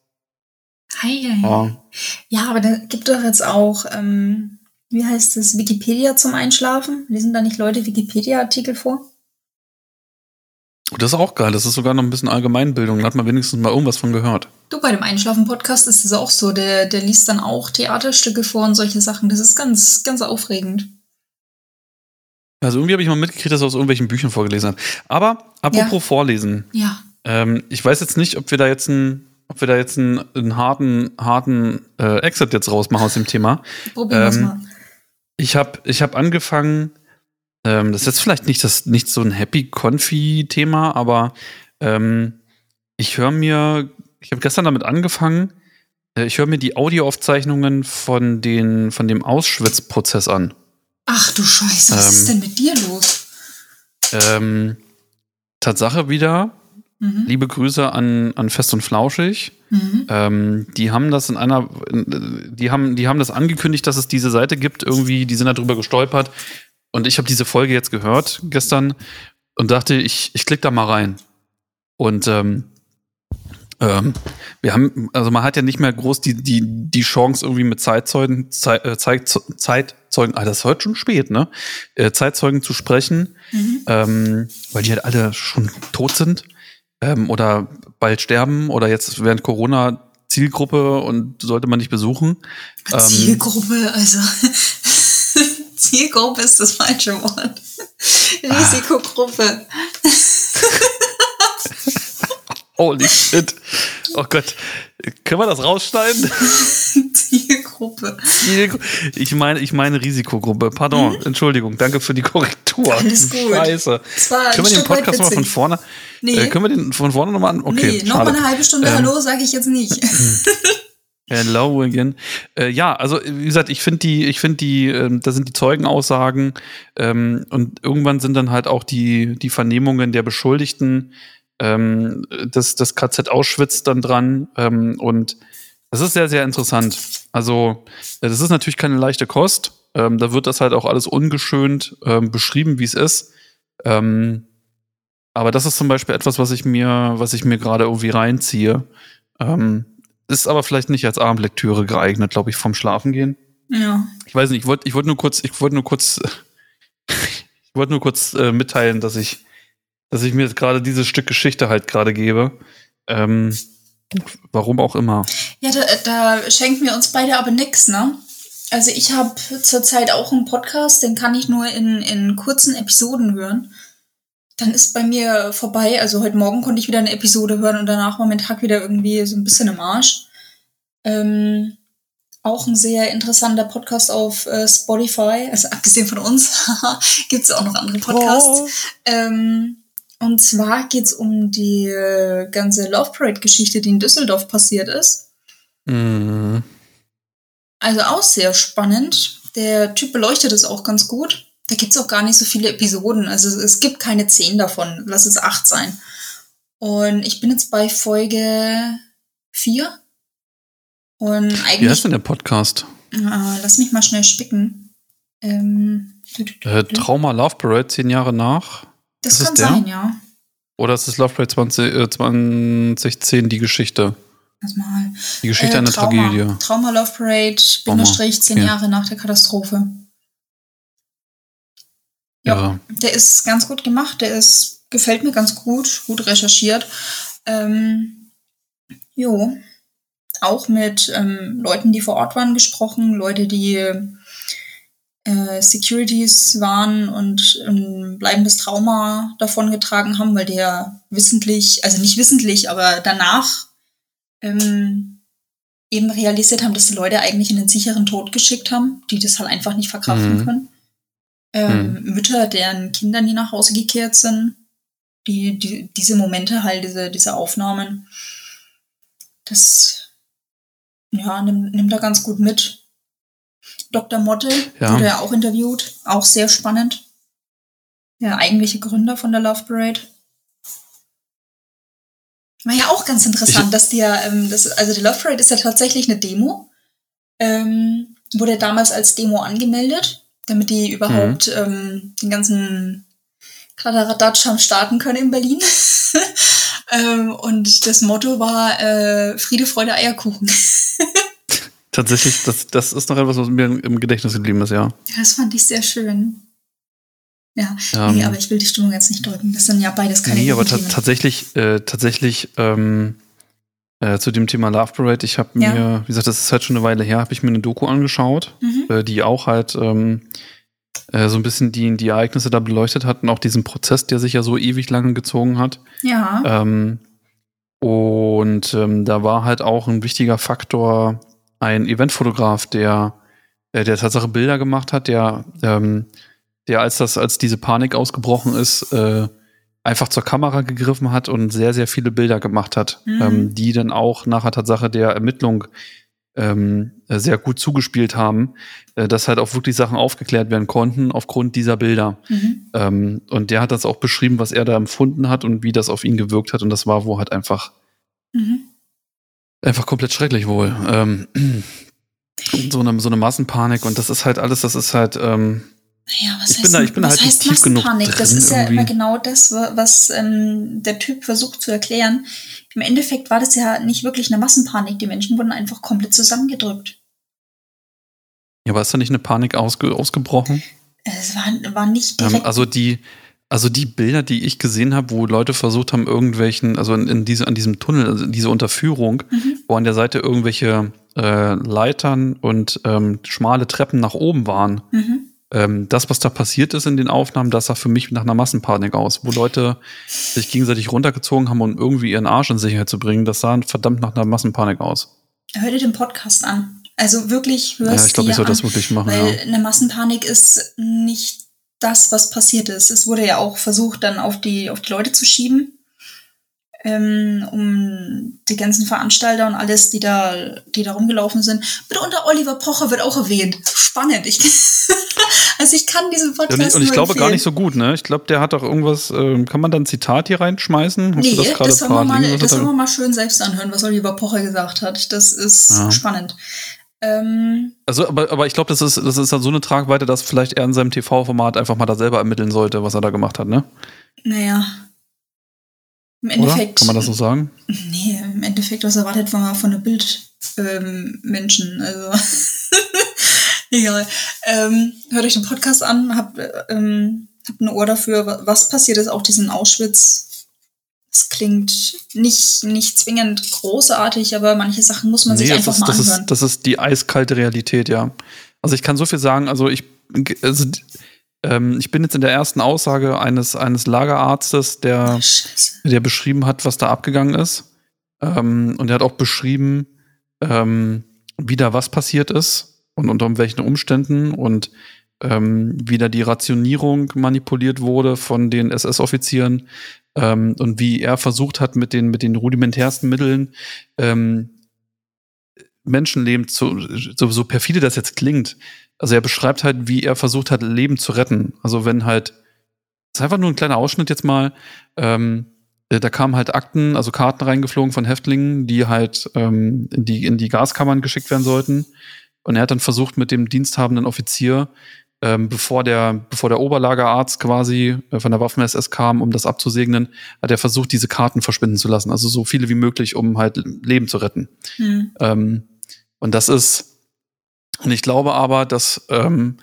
Hei, hei. Ja. ja, aber da gibt doch jetzt auch, ähm, wie heißt es, Wikipedia zum Einschlafen? Lesen da nicht Leute Wikipedia-Artikel vor? Das ist auch geil. Das ist sogar noch ein bisschen Allgemeinbildung. Da hat man wenigstens mal irgendwas von gehört. Du, bei dem Einschlafen-Podcast ist es auch so. Der, der liest dann auch Theaterstücke vor und solche Sachen. Das ist ganz, ganz aufregend. Also irgendwie habe ich mal mitgekriegt, dass er aus irgendwelchen Büchern vorgelesen hat. Aber apropos ja. Vorlesen. Ja. Ähm, ich weiß jetzt nicht, ob wir da jetzt einen, ob wir da jetzt einen, einen harten, harten äh, Exit jetzt rausmachen aus dem Thema. Probieren ähm, wir mal. Ich habe ich hab angefangen, ähm, das ist jetzt vielleicht nicht, das, nicht so ein Happy-Confi-Thema, aber ähm, ich höre mir, ich habe gestern damit angefangen, äh, ich höre mir die Audioaufzeichnungen von, den, von dem Auschwitz-Prozess an. Ach du Scheiße, was ähm, ist denn mit dir los? Ähm, Tatsache wieder, mhm. liebe Grüße an, an Fest und Flauschig. Mhm. Ähm, die haben das in einer, die haben, die haben das angekündigt, dass es diese Seite gibt, irgendwie, die sind darüber gestolpert, und ich habe diese Folge jetzt gehört gestern und dachte, ich, ich klicke da mal rein. Und ähm, ähm, wir haben, also man hat ja nicht mehr groß die, die, die Chance, irgendwie mit Zeitzeugen, Zeit, äh, Zeitzeugen, ah, das ist heute schon spät, ne? Äh, Zeitzeugen zu sprechen, mhm. ähm, weil die halt alle schon tot sind ähm, oder bald sterben oder jetzt während Corona Zielgruppe und sollte man nicht besuchen. Ähm, Zielgruppe, also Zielgruppe ist das falsche Wort. Risikogruppe. Holy shit. Oh Gott. Können wir das rausschneiden? Zielgruppe. Ich meine, ich meine Risikogruppe. Pardon, mhm. Entschuldigung, danke für die Korrektur. Alles gut. Scheiße. Können wir den Podcast nochmal von vorne? Nee. Äh, können wir den von vorne nochmal an? Okay. Nee, nochmal eine halbe Stunde ähm, Hallo sage ich jetzt nicht. Hello again. Äh, ja, also wie gesagt, ich finde die, ich finde die, äh, da sind die Zeugenaussagen ähm, und irgendwann sind dann halt auch die, die Vernehmungen der Beschuldigten ähm, des, des KZ Auschwitz dann dran ähm, und das ist sehr, sehr interessant. Also äh, das ist natürlich keine leichte Kost. Ähm, da wird das halt auch alles ungeschönt ähm, beschrieben, wie es ist. Ähm, aber das ist zum Beispiel etwas, was ich mir, was ich mir gerade irgendwie reinziehe. Ähm, ist aber vielleicht nicht als Abendlektüre geeignet, glaube ich, vom Schlafengehen. Ja. Ich weiß nicht, ich wollte ich wollte nur kurz, ich wollte nur kurz, ich wollte nur kurz äh, mitteilen, dass ich, dass ich mir gerade dieses Stück Geschichte halt gerade gebe. Ähm, warum auch immer. Ja, da, da schenken wir uns beide aber nix, ne? Also ich habe zurzeit auch einen Podcast, den kann ich nur in, in kurzen Episoden hören. Dann ist bei mir vorbei. Also heute Morgen konnte ich wieder eine Episode hören und danach war mein Tag wieder irgendwie so ein bisschen im Arsch. Ähm, auch ein sehr interessanter Podcast auf äh, Spotify. Also abgesehen von uns gibt es auch noch andere Podcasts. Oh. Ähm, und zwar geht es um die äh, ganze Love Parade-Geschichte, die in Düsseldorf passiert ist. Mhm. Also auch sehr spannend. Der Typ beleuchtet es auch ganz gut. Da gibt es auch gar nicht so viele Episoden. Also es gibt keine zehn davon. Lass es acht sein. Und ich bin jetzt bei Folge vier. Und eigentlich. Wie heißt denn der Podcast? Äh, lass mich mal schnell spicken. Ähm, äh, Trauma Love Parade, zehn Jahre nach. Das ist kann sein, ja. Oder ist es Love Parade 20, äh, 2010 die Geschichte? Lass mal. Die Geschichte äh, einer Trauma. Tragödie. Trauma Love Parade, Bindestrich, zehn okay. Jahre nach der Katastrophe. Ja, der ist ganz gut gemacht, der ist, gefällt mir ganz gut, gut recherchiert. Ähm, jo, auch mit ähm, Leuten, die vor Ort waren, gesprochen, Leute, die äh, Securities waren und ein bleibendes Trauma davon getragen haben, weil die ja wissentlich, also nicht wissentlich, aber danach ähm, eben realisiert haben, dass die Leute eigentlich in den sicheren Tod geschickt haben, die das halt einfach nicht verkraften mhm. können ähm, hm. Mütter, deren Kinder nie nach Hause gekehrt sind. Die, die, diese Momente halt, diese, diese Aufnahmen, das ja, nimmt, nimmt er ganz gut mit. Dr. Motte ja. wurde ja auch interviewt, auch sehr spannend. Der eigentliche Gründer von der Love Parade. War ja auch ganz interessant, ich dass die ja, ähm, das, also die Love Parade ist ja tatsächlich eine Demo. Ähm, wurde damals als Demo angemeldet damit die überhaupt mhm. ähm, den ganzen Kladderadatsch haben starten können in Berlin. Ähm, und das Motto war äh, Friede, Freude, Eierkuchen. Tatsächlich, das, das ist noch etwas, was mir im Gedächtnis geblieben ist, ja. Ja, das fand ich sehr schön. Ja, Ähm. nee, aber ich will die Stimmung jetzt nicht deuten. Das sind ja beides keine Nee, aber ta tatsächlich, äh, tatsächlich ähm, äh, zu dem Thema Love Parade, ich habe Ja. mir, wie gesagt, das ist halt schon eine Weile her, habe ich mir eine Doku angeschaut, Mhm. äh, die auch halt ähm, äh, so ein bisschen die, die Ereignisse da beleuchtet hat und auch diesen Prozess, der sich ja so ewig lange gezogen hat. Ja. Ähm, und ähm, da war halt auch ein wichtiger Faktor ein Eventfotograf, der äh, der Tatsache Bilder gemacht hat, der ähm, der als das als diese Panik ausgebrochen ist, äh, einfach zur Kamera gegriffen hat und sehr sehr viele Bilder gemacht hat, Mhm. ähm, die dann auch nachher Tatsache der Ermittlung ähm, äh, sehr gut zugespielt haben, äh, dass halt auch wirklich Sachen aufgeklärt werden konnten aufgrund dieser Bilder. Mhm. Ähm, und der hat das auch beschrieben, was er da empfunden hat und wie das auf ihn gewirkt hat. Und das war wohl halt einfach, Mhm. einfach komplett schrecklich wohl. Ähm, so, eine, so eine Massenpanik und das ist halt alles, das ist halt, ähm, Naja, was Ich heißt, bin da- ich bin was halt nicht heißt genug Massenpanik? Das drin ist ja irgendwie. immer genau das, wa- was ähm, der Typ versucht zu erklären. Im Endeffekt war das ja nicht wirklich eine Massenpanik. Die Menschen wurden einfach komplett zusammengedrückt. ja, war ist da nicht eine Panik ausge, ausgebrochen? Es war, war nicht Ähm, direkt. also die, also die Bilder, die ich gesehen habe, wo Leute versucht haben, irgendwelchen, also in, in diese, an diesem Tunnel, also diese Unterführung, mhm. wo an der Seite irgendwelche äh, Leitern und ähm, schmale Treppen nach oben waren. Mhm. Ähm, das, was da passiert ist in den Aufnahmen, das sah für mich nach einer Massenpanik aus, wo Leute sich gegenseitig runtergezogen haben, um irgendwie ihren Arsch in Sicherheit zu bringen. Das sah verdammt nach einer Massenpanik aus. Hör dir den Podcast an. Also wirklich hörst Ja, ich glaube, ich soll an, das wirklich machen. Weil Ja. eine Massenpanik ist nicht das, was passiert ist. Es wurde ja auch versucht, dann auf die, auf die Leute zu schieben, ähm, um die ganzen Veranstalter und alles, die da, die da rumgelaufen sind. Bitte unter Oliver Pocher wird auch erwähnt. Spannend. Ich, also ich kann diesen Podcast und ich, und ich glaube gar empfehlen. nicht so gut, ne? Ich glaube, der hat doch irgendwas, ähm, kann man da ein Zitat hier reinschmeißen? Hast Nee, das das, sollen wir mal, das sollen wir mal schön selbst anhören, was Oliver Pocher gesagt hat. Das ist Ja. spannend. Ähm, Also, aber, aber ich glaube, das ist, das ist dann so eine Tragweite, dass vielleicht er in seinem TV-Format einfach mal da selber ermitteln sollte, was er da gemacht hat, ne? naja. Im Oder? Endeffekt. Kann man das so sagen? Nee, im Endeffekt, was erwartet man von einem Bildmenschen? Ähm, Menschen? also, egal. Ähm, hört euch den Podcast an, habt, ähm, habt ein Ohr dafür, wa- was passiert ist, auch diesen Auschwitz. Es klingt nicht, nicht zwingend großartig, aber manche Sachen muss man sich das einfach ist, mal das, anhören. ist, das ist die eiskalte Realität, ja. Also ich kann so viel sagen, also ich, also, ähm, ich bin jetzt in der ersten Aussage eines, eines Lagerarztes, der, der beschrieben hat, was da abgegangen ist. Ähm, und er hat auch beschrieben, ähm, wie da was passiert ist und unter welchen Umständen und ähm, wie da die Rationierung manipuliert wurde von den SS-Offizieren ähm, und wie er versucht hat, mit den, mit den rudimentärsten Mitteln ähm, Menschenleben zu, so, so perfide das jetzt klingt. Also er beschreibt halt, wie er versucht hat, Leben zu retten. Also wenn halt, das ist einfach nur ein kleiner Ausschnitt jetzt mal, ähm, äh, da kamen halt Akten, also Karten reingeflogen von Häftlingen, die halt ähm, in, die, in die Gaskammern geschickt werden sollten. Und er hat dann versucht, mit dem diensthabenden Offizier, ähm, bevor, der, bevor der Oberlagerarzt quasi äh, von der Waffen-SS kam, um das abzusegnen, hat er versucht, diese Karten verschwinden zu lassen. Also so viele wie möglich, um halt Leben zu retten. Hm. Ähm, und das ist, und ich glaube aber, dass ähm,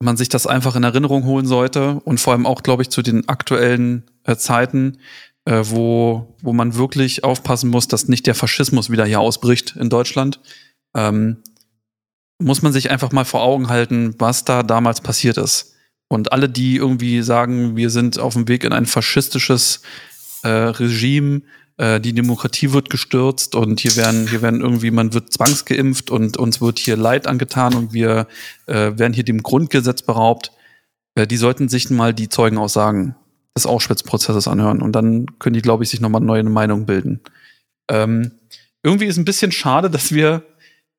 man sich das einfach in Erinnerung holen sollte und vor allem auch, glaube ich, zu den aktuellen äh, Zeiten, äh, wo, wo man wirklich aufpassen muss, dass nicht der Faschismus wieder hier ausbricht in Deutschland. Ähm, muss man sich einfach mal vor Augen halten, was da damals passiert ist. Und alle, die irgendwie sagen, wir sind auf dem Weg in ein faschistisches äh, Regime, äh, die Demokratie wird gestürzt und hier werden, hier werden irgendwie, man wird zwangsgeimpft und uns wird hier Leid angetan und wir äh, werden hier dem Grundgesetz beraubt. Äh, die sollten sich mal die Zeugenaussagen des Auschwitz-Prozesses anhören und dann können die, glaube ich, sich nochmal neue Meinung bilden. Ähm, irgendwie ist ein bisschen schade, dass wir,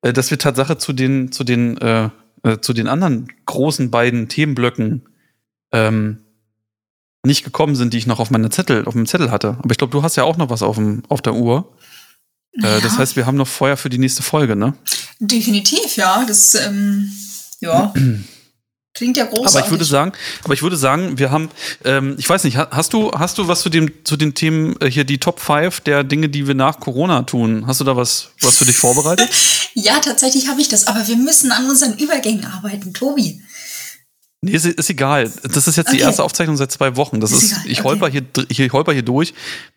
äh, dass wir Tatsache zu den, zu den, äh, äh, zu den anderen großen beiden Themenblöcken ähm, nicht gekommen sind, die ich noch auf meiner Zettel, auf dem Zettel hatte. Aber ich glaube, du hast ja auch noch was auf, dem, auf der Uhr. Äh, das Ja. heißt, wir haben noch Feuer für die nächste Folge, ne? Definitiv, ja. Das, ähm, ja. Klingt ja großartig. Aber ich würde sagen, aber ich würde sagen, wir haben, ähm, ich weiß nicht, hast du, hast du was zu dem, zu den Themen äh, hier die Top 5 der Dinge, die wir nach Corona tun? Hast du da was, was für dich vorbereitet? ja, tatsächlich habe ich das, aber wir müssen an unseren Übergängen arbeiten, Tobi. Nee, ist, ist egal. Das ist jetzt die erste Aufzeichnung seit zwei Wochen. Das ist, ist ich okay. holper hier, ich holper hier durch.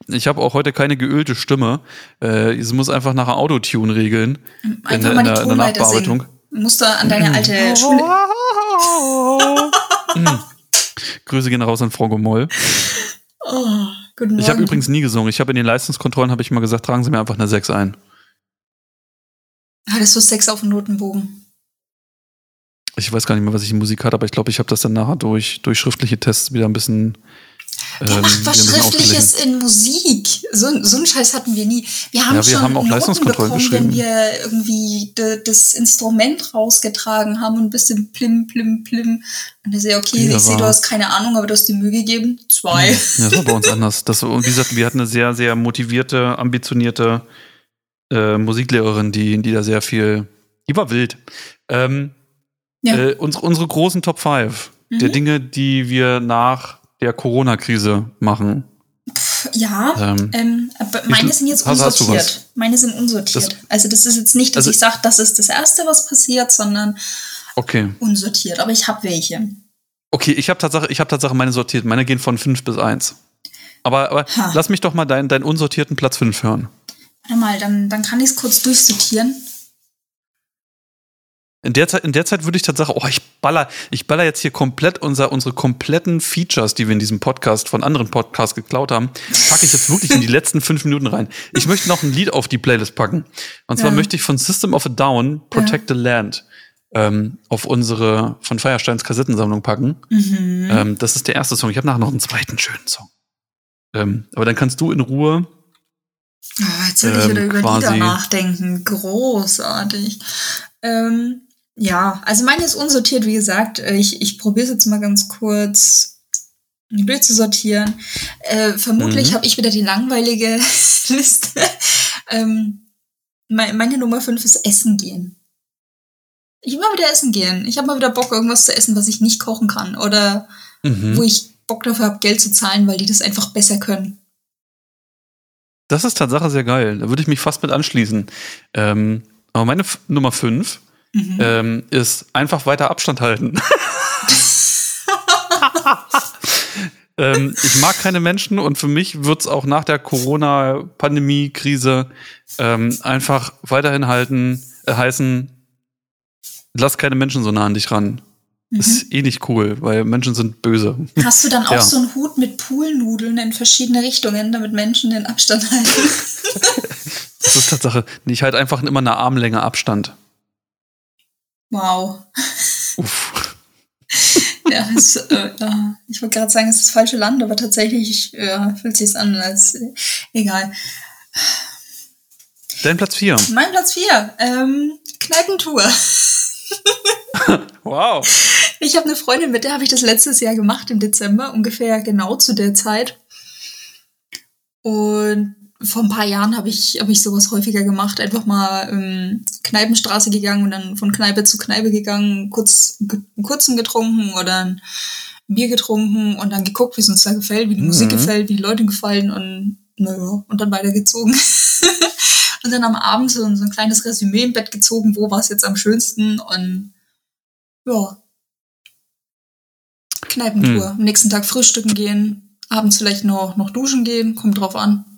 Ich habe auch heute keine geölte Stimme. Äh, es muss einfach nach Autotune regeln. Einfach in, mal in, der, in der Nachbearbeitung. Singen. Musst du an deine alte Schule. Mhm. Grüße gehen raus an Frau Gomoll. Oh, guten Morgen. Ich habe übrigens nie gesungen. Ich habe in den Leistungskontrollen habe ich mal gesagt, tragen Sie mir einfach eine 6 ein. Hattest du 6 auf dem Notenbogen? Ich weiß gar nicht mehr, was ich in Musik hatte, aber ich glaube, ich habe das dann nachher durch, durch schriftliche Tests wieder ein bisschen Wer ähm, macht was Schriftliches in Musik? So, so einen Scheiß hatten wir nie. Wir haben ja, wir schon haben auch Noten bekommen, wenn wir irgendwie de, das Instrument rausgetragen haben und ein bisschen plim, plim, plim. Und er sehe, okay, ja, ich sehe, du hast keine Ahnung, aber du hast die Mühe gegeben. Zwei. Ja, das war bei uns anders. Das, und wie gesagt, wir hatten eine sehr, sehr motivierte, ambitionierte äh, Musiklehrerin, die, die da sehr viel, die war wild. Ähm, ja. äh, unsere, unsere großen Top 5 mhm. der Dinge, die wir nach der Corona-Krise machen. Ja, ähm, ähm, aber meine sind jetzt unsortiert. Meine sind unsortiert. Das, also das ist jetzt nicht, dass also, ich sage, das ist das Erste, was passiert, sondern okay. unsortiert. Aber ich habe welche. Okay, ich habe Tatsache, ich habe Tatsache meine sortiert. Meine gehen von 5 bis 1. Aber, aber lass mich doch mal deinen dein unsortierten Platz 5 hören. Warte mal, dann, dann kann ich es kurz durchsortieren. In der Zeit, in der Zeit würde ich tatsächlich, oh, ich baller, ich baller jetzt hier komplett unser, unsere kompletten Features, die wir in diesem Podcast von anderen Podcasts geklaut haben, packe ich jetzt wirklich in die letzten fünf Minuten rein. Ich möchte noch ein Lied auf die Playlist packen. Und zwar ja. möchte ich von System of a Down Protect ja. the Land ähm, auf unsere von Feiersteins Kassettensammlung packen. Mhm. Ähm, das ist der erste Song. Ich habe nachher noch einen zweiten schönen Song. Ähm, aber dann kannst du in Ruhe Oh, jetzt will ich wieder ähm, über Lieder nachdenken. Großartig. Ähm, ja, also meine ist unsortiert, wie gesagt. Äh, ich, ich probiere es jetzt mal ganz kurz durchzusortieren. Äh, vermutlich mhm. habe ich wieder die langweilige Liste. ähm, meine Nummer 5 ist Essen gehen. Ich will mal wieder essen gehen. Ich habe mal wieder Bock, irgendwas zu essen, was ich nicht kochen kann. Oder mhm. wo ich Bock dafür habe, Geld zu zahlen, weil die das einfach besser können. Das ist Tatsache sehr geil. Da würde ich mich fast mit anschließen. Ähm, aber meine F Nummer 5 mhm. ähm, ist einfach weiter Abstand halten. ähm, ich mag keine Menschen und für mich wird es auch nach der Corona-Pandemie-Krise ähm, einfach weiterhin halten, äh, heißen, lass keine Menschen so nah an dich ran. Mhm. Ist eh nicht cool, weil Menschen sind böse. Hast du dann auch ja. so einen Hut mit Poolnudeln in verschiedene Richtungen, damit Menschen den Abstand halten? das ist Tatsache. Ich halte einfach immer eine Armlänge Abstand. Wow. Uff. ja, es, äh, ich wollte gerade sagen, es ist das falsche Land, aber tatsächlich äh, fühlt sich an als äh, egal. Dein Platz 4. Mein Platz 4. Ähm, Kneipentour. wow. Ich habe eine Freundin, mit der habe ich das letztes Jahr gemacht im Dezember, ungefähr genau zu der Zeit. Und vor ein paar Jahren habe ich, hab ich sowas häufiger gemacht. Einfach mal ähm, Kneipenstraße gegangen und dann von Kneipe zu Kneipe gegangen, kurz einen kurzen getrunken oder ein Bier getrunken und dann geguckt, wie es uns da gefällt, wie die mhm. Musik gefällt, wie die Leute gefallen und naja, und dann weitergezogen. und dann am Abend so, so ein kleines Resümee im Bett gezogen, wo war es jetzt am schönsten und ja. Kneipentour. Mhm. Am nächsten Tag frühstücken gehen, abends vielleicht noch, noch duschen gehen, kommt drauf an.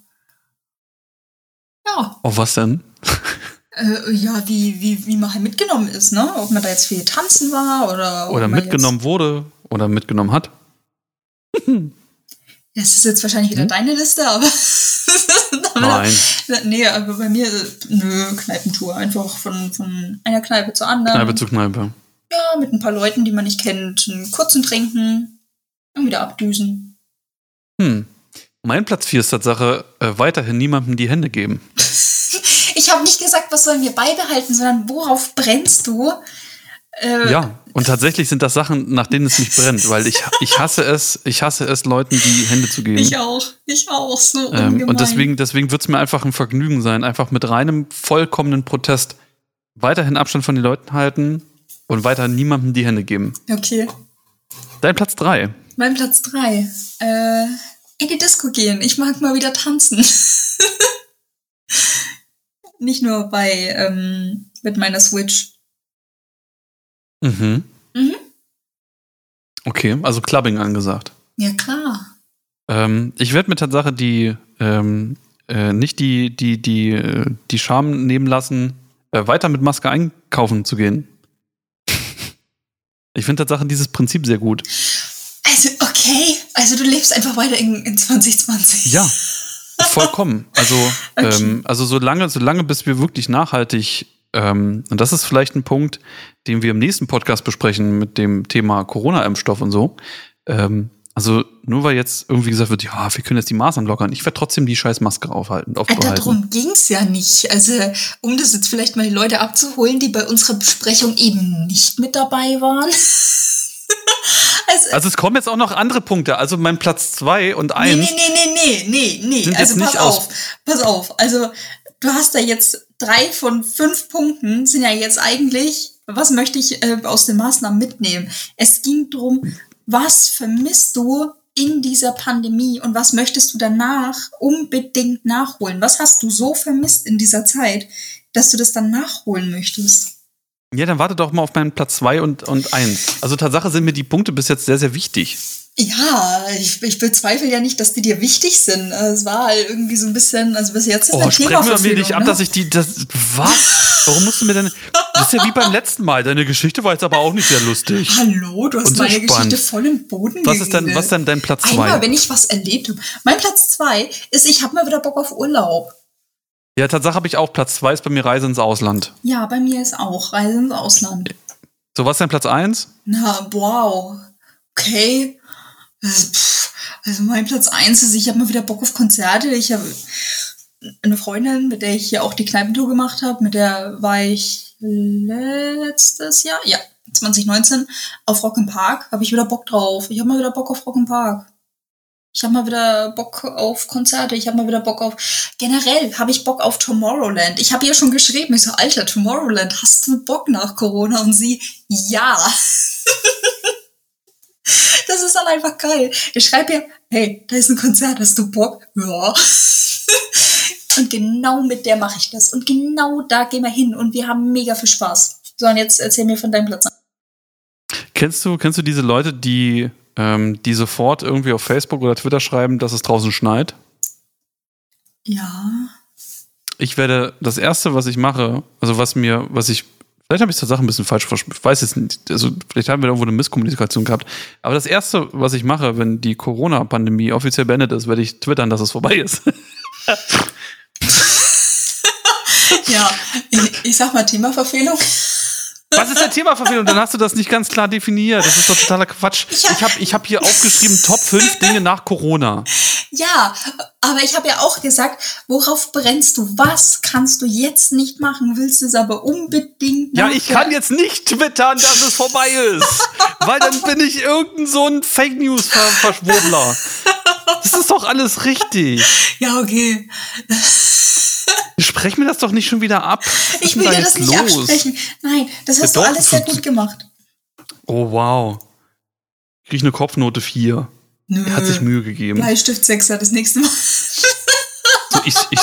Ja. Auf was denn? Äh, ja, wie, wie, wie man halt mitgenommen ist, ne? Ob man da jetzt viel tanzen war oder. Oder mitgenommen wurde oder mitgenommen hat. Das ist jetzt wahrscheinlich wieder hm? deine Liste, aber. Nein. nee, aber bei mir, nö, Kneipentour. Einfach von, von einer Kneipe zur anderen. Kneipe zu Kneipe. Ja, mit ein paar Leuten, die man nicht kennt. Einen kurzen Trinken und wieder abdüsen. Hm. Mein Platz 4 ist Tatsache, äh, weiterhin niemandem die Hände geben. ich habe nicht gesagt, was sollen wir beibehalten, sondern worauf brennst du? Äh, ja, und tatsächlich sind das Sachen, nach denen es mich brennt, weil ich, ich hasse es, ich hasse es, Leuten die Hände zu geben. Ich auch, ich auch, so ähm, Und deswegen, deswegen wird es mir einfach ein Vergnügen sein, einfach mit reinem, vollkommenen Protest weiterhin Abstand von den Leuten halten, und weiter niemandem die Hände geben. Okay. Dein Platz 3. Mein Platz 3. Äh, in die Disco gehen. Ich mag mal wieder tanzen. Nicht nur bei ähm, mit meiner Switch. Mhm. Mhm. Okay, also Clubbing angesagt. Ja, klar. Ähm, ich werde mir Tatsache die ähm, äh, nicht die, die, die, äh, die Scham nehmen lassen, äh, weiter mit Maske einkaufen zu gehen. ich finde Tatsache dieses Prinzip sehr gut. Also, okay. Also, du lebst einfach weiter in, in 2020. Ja, vollkommen. Also, Okay. ähm, also solange, solange bis wir wirklich nachhaltig, ähm, und das ist vielleicht ein Punkt, den wir im nächsten Podcast besprechen mit dem Thema Corona-Impfstoff und so. Ähm, also nur weil jetzt irgendwie gesagt wird, ja, wir können jetzt die Maßnahmen lockern, ich werde trotzdem die scheiß Maske aufhalten, Äh, aufbehalten. Darum ging's ja nicht. Also, um das jetzt vielleicht mal die Leute abzuholen, die bei unserer Besprechung eben nicht mit dabei waren. also, Also es kommen jetzt auch noch andere Punkte. Also mein Platz zwei und nee, eins. nee, nee, nee, nee, nee, nee. Also pass auf, pass auf. Also, du hast da jetzt drei von fünf Punkten, sind ja jetzt eigentlich, was möchte ich äh, aus den Maßnahmen mitnehmen? Es ging drum, was vermisst du in dieser Pandemie und was möchtest du danach unbedingt nachholen? Was hast du so vermisst in dieser Zeit, dass du das dann nachholen möchtest? Ja, dann warte doch mal auf meinen Platz zwei und, und eins. Also Tatsache sind mir die Punkte bis jetzt sehr, sehr wichtig. Ja, ich, ich bezweifle ja nicht, dass die dir wichtig sind. Es war halt irgendwie so ein bisschen, also bis jetzt ist Oh, sprechen wir mir nicht ab, ne? dass ich die. Das, was? Warum musst du mir denn. Das ist ja wie beim letzten Mal. Deine Geschichte war jetzt aber auch nicht sehr lustig. Hallo, du hast Und so meine spannend. Geschichte voll im Boden Was ist denn, was ist denn dein Platz Einmal, zwei? wenn ich was erlebt habe. Mein Platz zwei ist, ich habe mal wieder Bock auf Urlaub. Ja, Tatsache habe ich auch Platz zwei ist bei mir Reise ins Ausland. Ja, bei mir ist auch Reise ins Ausland. So, was ist dein Platz eins? Na, wow. Okay. Pff, Also mein Platz eins ist, ich habe mal wieder Bock auf Konzerte. Ich habe eine Freundin, mit der ich hier auch die Kneipentour gemacht habe, mit der war ich letztes Jahr, ja, 2019, auf Rock im Park. Habe ich wieder Bock drauf. Ich habe mal wieder Bock auf Rock im Park. Ich habe mal wieder Bock auf Konzerte. Ich habe mal wieder Bock auf. Generell habe ich Bock auf Tomorrowland. Ich habe ihr schon geschrieben. Ich so, Alter, Tomorrowland, hast du Bock nach Corona? Und sie, ja. das ist dann einfach geil. Ich schreibe ihr, hey, da ist ein Konzert, hast du Bock? Ja. und genau mit der mache ich das. Und genau da gehen wir hin. Und wir haben mega viel Spaß. So, und jetzt erzähl mir von deinem Platz. Kennst du, kennst du diese Leute, die, ähm, die sofort irgendwie auf Facebook oder Twitter schreiben, dass es draußen schneit? Ja. Ich werde das erste, was ich mache, also was mir, was ich, vielleicht habe ich Sache ein bisschen falsch versprochen, ich weiß jetzt nicht, also vielleicht haben wir irgendwo eine Misskommunikation gehabt, aber das erste, was ich mache, wenn die Corona-Pandemie offiziell beendet ist, werde ich twittern, dass es vorbei ist. Ja, ich, ich sag mal Themaverfehlung. Was ist der Themaverfehlung? Dann hast du das nicht ganz klar definiert. Das ist doch totaler Quatsch. Ich habe ich hab hier aufgeschrieben, Top 5 Dinge nach Corona. Ja, aber ich habe ja auch gesagt, worauf brennst du? Was kannst du jetzt nicht machen? Willst du es aber unbedingt Ja, ich kann jetzt nicht twittern, dass es vorbei ist. weil dann bin ich irgendein so ein Fake News-Verschwurbler. Das ist doch alles richtig. Ja, okay. Sprech mir das doch nicht schon wieder ab. Ich will da dir das jetzt nicht absprechen. Nein, das hast Ja, du doch, alles sehr gut gemacht. Oh, wow. Krieg ich eine Kopfnote 4. Nö. Er hat sich Mühe gegeben. Bleistift 6er das nächste Mal. So, ich, ich,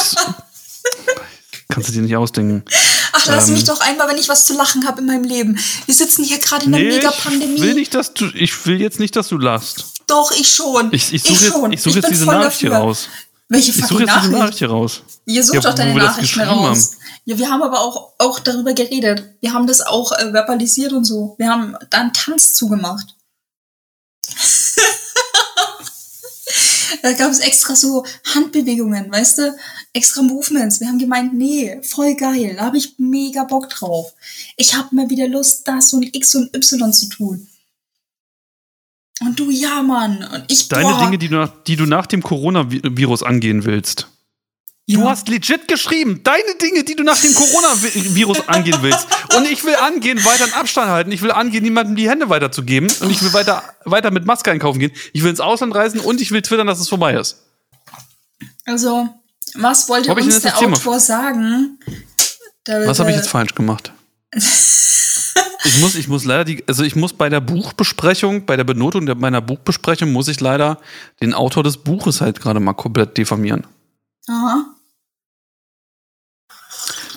kannst du dir nicht ausdenken. Ach, lass Ähm. mich doch einmal, wenn ich was zu lachen habe in meinem Leben. Wir sitzen hier gerade in einer Nee, Mega-Pandemie. ich will nicht, dass du, ich will jetzt nicht, dass du lachst. Doch, ich schon. Ich, ich suche schon. jetzt, ich suche jetzt bin diese Nachricht hier raus. Welche Ich suche jetzt diese Nachricht? Nachricht hier raus. Ihr sucht Ja, doch deine Nachrichten geschrieben raus. haben. Ja, wir haben aber auch, auch darüber geredet. Wir haben das auch äh, verbalisiert und so. Wir haben da einen Tanz zugemacht. da gab es extra so Handbewegungen, weißt du? Extra Movements. Wir haben gemeint, nee, voll geil. Da habe ich mega Bock drauf. Ich habe mal wieder Lust, das und X und Y zu tun. Und du, ja, Mann. Und ich, Deine boah. Dinge, die du, nach, die du nach dem Coronavirus angehen willst. ja. Du hast legit geschrieben, deine Dinge, die du nach dem Coronavirus angehen willst. Und ich will angehen, weiter einen Abstand halten. Ich will angehen, niemandem die Hände weiterzugeben. Und ich will weiter, weiter mit Maske einkaufen gehen. Ich will ins Ausland reisen und ich will twittern, dass es vorbei ist. Also, was wollte uns der? Autor sagen? Was habe ich jetzt falsch gemacht? Ich muss, ich muss leider die, also ich muss bei der Buchbesprechung, bei der Benotung der, meiner Buchbesprechung, muss ich leider den Autor des Buches halt gerade mal komplett diffamieren. Aha.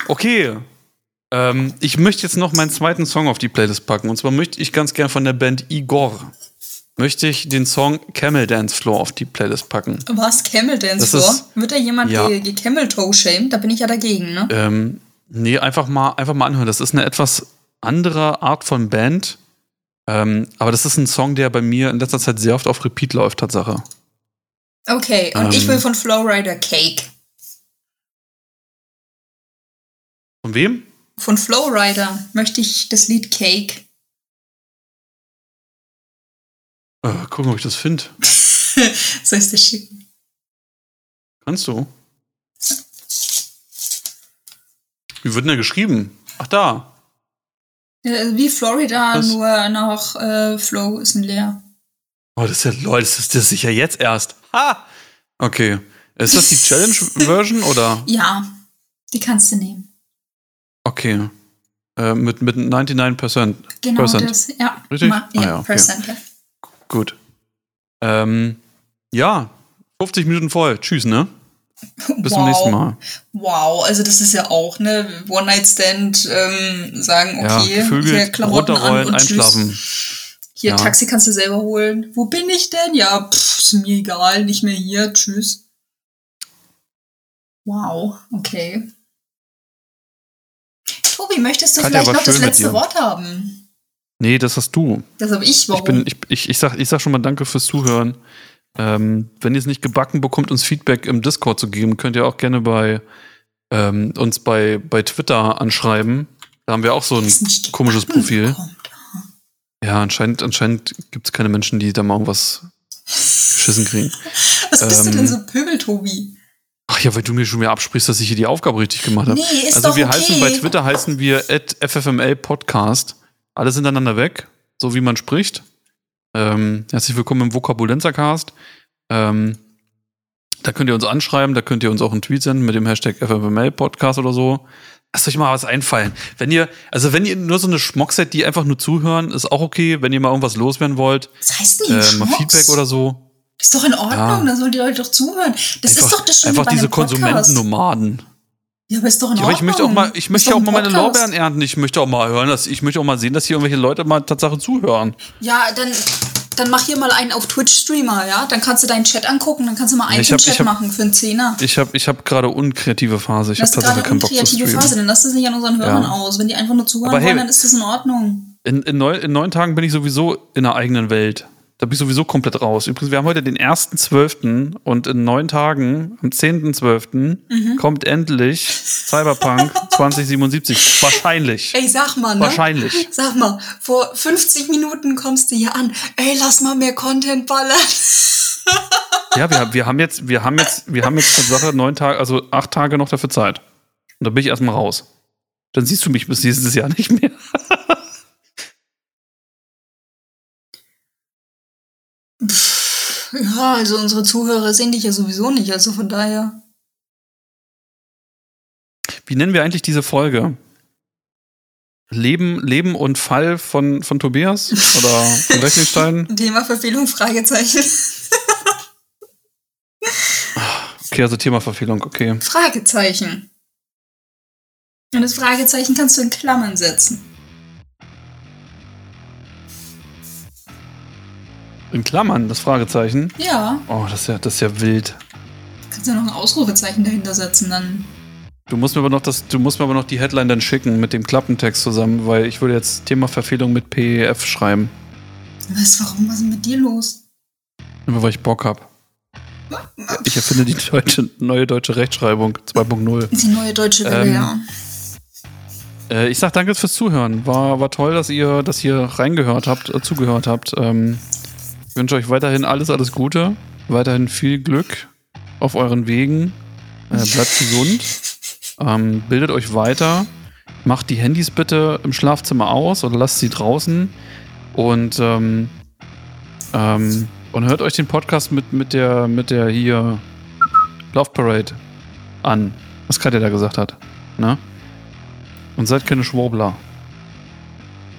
Okay. Ähm, ich möchte jetzt noch meinen zweiten Song auf die Playlist packen. Und zwar möchte ich ganz gern von der Band Igor. Möchte ich den Song Camel Dance Floor auf die Playlist packen. Was? Camel Dance Floor? ist- Wird da jemand ja. ge, ge Camel Toe shamed? Da bin ich ja dagegen, ne? Ähm, nee, einfach mal, einfach mal anhören. Das ist eine etwas andere Art von Band. Ähm, aber das ist ein Song, der bei mir in letzter Zeit sehr oft auf Repeat läuft, Tatsache. Okay, und ähm, ich will von Flowrider Cake. Von wem? Von Flowrider möchte ich das Lied Cake. Äh, gucken, ob ich das finde. Soll ich das schicken? Kannst du? Wie wird denn der geschrieben? Ach, da. Äh, Wie Florida, Was? nur nach äh, Flow ist ein Leer. Oh, das ist ja, Leute, das ist, das ist sicher jetzt erst. Ha! Okay. Ist das die Challenge-Version oder? Ja, die kannst du nehmen. Okay. Äh, mit, mit 99%. Genau Percent. das. Ja, Richtig? Ma- Ah ja, ja, okay. Percent, ja. Gut. Ähm, ja, 50 Minuten voll. Tschüss, ne? Bis zum wow. nächsten Mal. Wow, also das ist ja auch, ne? One-Night-Stand, ähm, sagen, Ja, okay, Vögel hier Klamotten an und einschlafen. Tschüss. Hier, Ja. Taxi kannst du selber holen. Wo bin ich denn? Ja, pff, ist mir egal, nicht mehr hier, tschüss. Wow, okay. Tobi, möchtest du Katja, vielleicht noch das letzte. Wort haben? Nee, das hast du. Das habe ich, warum? Ich, bin, ich, ich, ich, sag, ich sag schon mal danke fürs Zuhören. Ähm, wenn ihr es nicht gebacken bekommt, uns Feedback im Discord zu geben, könnt ihr auch gerne bei ähm, uns bei, bei Twitter anschreiben. Da haben wir auch so ein komisches Profil. bekommt. Ja, anscheinend, anscheinend gibt es keine Menschen, die da mal irgendwas geschissen kriegen. Was bist du Ähm, denn so Pöbel, Tobi? Ach ja, weil du mir schon wieder absprichst, dass ich hier die Aufgabe richtig gemacht habe. Nee, ist also doch wir okay. heißen bei Twitter heißen wir @ffml Podcast. Alles hintereinander weg, so wie man spricht. Ähm, herzlich willkommen im Vokabulenzercast. Ähm, da könnt ihr uns anschreiben, da könnt ihr uns auch einen Tweet senden mit dem Hashtag FFML Podcast oder so. Lasst euch mal was einfallen. Wenn ihr, also wenn ihr nur so eine Schmock seid, die einfach nur zuhören, ist auch okay. Wenn ihr mal irgendwas loswerden wollt, Was heißt denn äh, mal? Feedback oder so. Ist doch in Ordnung, Ja. da sollen die Leute doch zuhören. Das ist doch das Schöne einfach bei diese. Konsumentennomaden. Ja, aber ist doch in Ja, Ordnung. aber ich möchte auch mal, ich möchte auch mal meine. Lorbeeren ernten. Ich möchte auch mal hören, dass ich möchte auch mal sehen, dass hier irgendwelche Leute mal Tatsache zuhören. Ja, dann, dann mach hier mal einen auf Twitch-Streamer, ja? Dann kannst du deinen Chat angucken, dann kannst du mal einen hab- Chat hab- machen für einen Zehner. Ich habe ich hab gerade unkreative Phase. Ich habe tatsächlich keinen Bock zu unkreative streamen. Phase, dann lass das nicht an unseren Hörern Ja. aus. Wenn die einfach nur zuhören hey- wollen, dann ist das in Ordnung. In, in, neun, in neun Tagen bin ich sowieso in einer eigenen Welt. Da bin ich sowieso komplett raus. Übrigens, wir haben heute den 1.12. und in neun Tagen, am 10.12., Mhm. kommt endlich Cyberpunk 2077. Wahrscheinlich. Ey, sag mal, ne? Wahrscheinlich. Sag mal, vor 50 Minuten kommst du hier an. Ey, lass mal mehr Content ballern. Ja, wir, wir haben jetzt, wir haben jetzt, wir haben jetzt Tatsache neun Tage, also acht Tage noch dafür Zeit. Und da bin ich erstmal raus. Dann siehst du mich bis nächstes Jahr nicht mehr. Ja, also unsere Zuhörer sehen dich ja sowieso nicht, also von daher. Wie nennen wir eigentlich diese Folge? Leben, Leben und Fall von, von Tobias oder von Recklinstein? Thema Verfehlung, Fragezeichen. Okay, also Themaverfehlung, okay. Fragezeichen. Und das Fragezeichen kannst du in Klammern setzen. In Klammern, das Fragezeichen. Ja, Oh, das ist ja, das ist ja wild. kannst du noch ein Ausrufezeichen dahinter setzen, dann. Du musst mir aber noch das, du musst mir aber noch die Headline dann schicken mit dem Klappentext zusammen, weil ich würde jetzt Themaverfehlung mit PEF schreiben. Was, warum, was ist denn mit dir los? Nur weil ich Bock hab. Ich erfinde die deutsche, neue deutsche Rechtschreibung 2.0. Die neue deutsche Welle, Ähm, ja. Äh, ich sag danke fürs Zuhören. War, war toll, dass ihr, dass ihr reingehört habt, äh, zugehört habt. Ähm, wünsche euch weiterhin alles, alles Gute. Weiterhin viel Glück auf euren Wegen. Äh, bleibt gesund. Ähm, bildet euch weiter. Macht die Handys bitte im Schlafzimmer aus oder lasst sie draußen. Und, ähm, ähm, und hört euch den Podcast mit, mit der, mit der hier Love Parade an. Was Katja da gesagt hat. Ne? Und seid keine Schwurbler.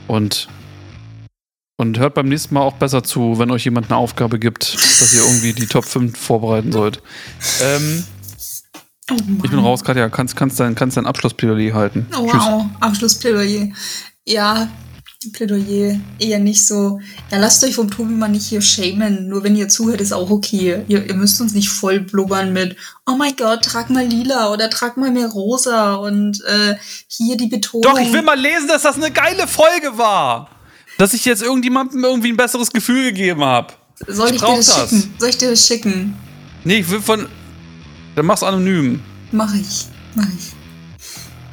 Und, und hört beim nächsten Mal auch besser zu, wenn euch jemand eine Aufgabe gibt, dass ihr irgendwie die Top 5 vorbereiten sollt. Ähm, Oh ich bin raus, Katja. Kannst, kannst, dein, kannst dein Abschlussplädoyer halten. Oh, wow, Abschlussplädoyer. Ja, Plädoyer eher nicht so. Ja, lasst euch vom Tobi mal nicht hier shamen. Nur wenn ihr zuhört, ist auch okay. Ihr, ihr müsst uns nicht voll blubbern mit, oh mein Gott, trag mal lila oder trag mal mehr rosa und äh, hier die Betonung. Doch, ich will mal lesen, dass das eine geile Folge war. Dass ich jetzt irgendjemandem irgendwie ein besseres Gefühl gegeben habe. Soll ich, ich dir das, das. schicken? Soll ich dir das schicken? Nee, ich will von. Dann mach's anonym. Mach ich. Mach ich.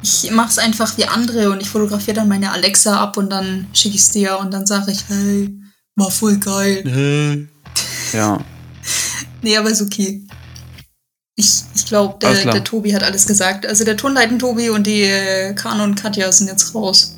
Ich mach's einfach wie andere und ich fotografiere dann meine Alexa ab und dann schicke ich's dir und dann sage ich, hey, war voll geil. Ja. Nee, aber ist okay. Ich, ich glaube, der, der Tobi hat alles gesagt. Also der Tonleiten Tobi und die äh, Kano und Katja sind jetzt raus.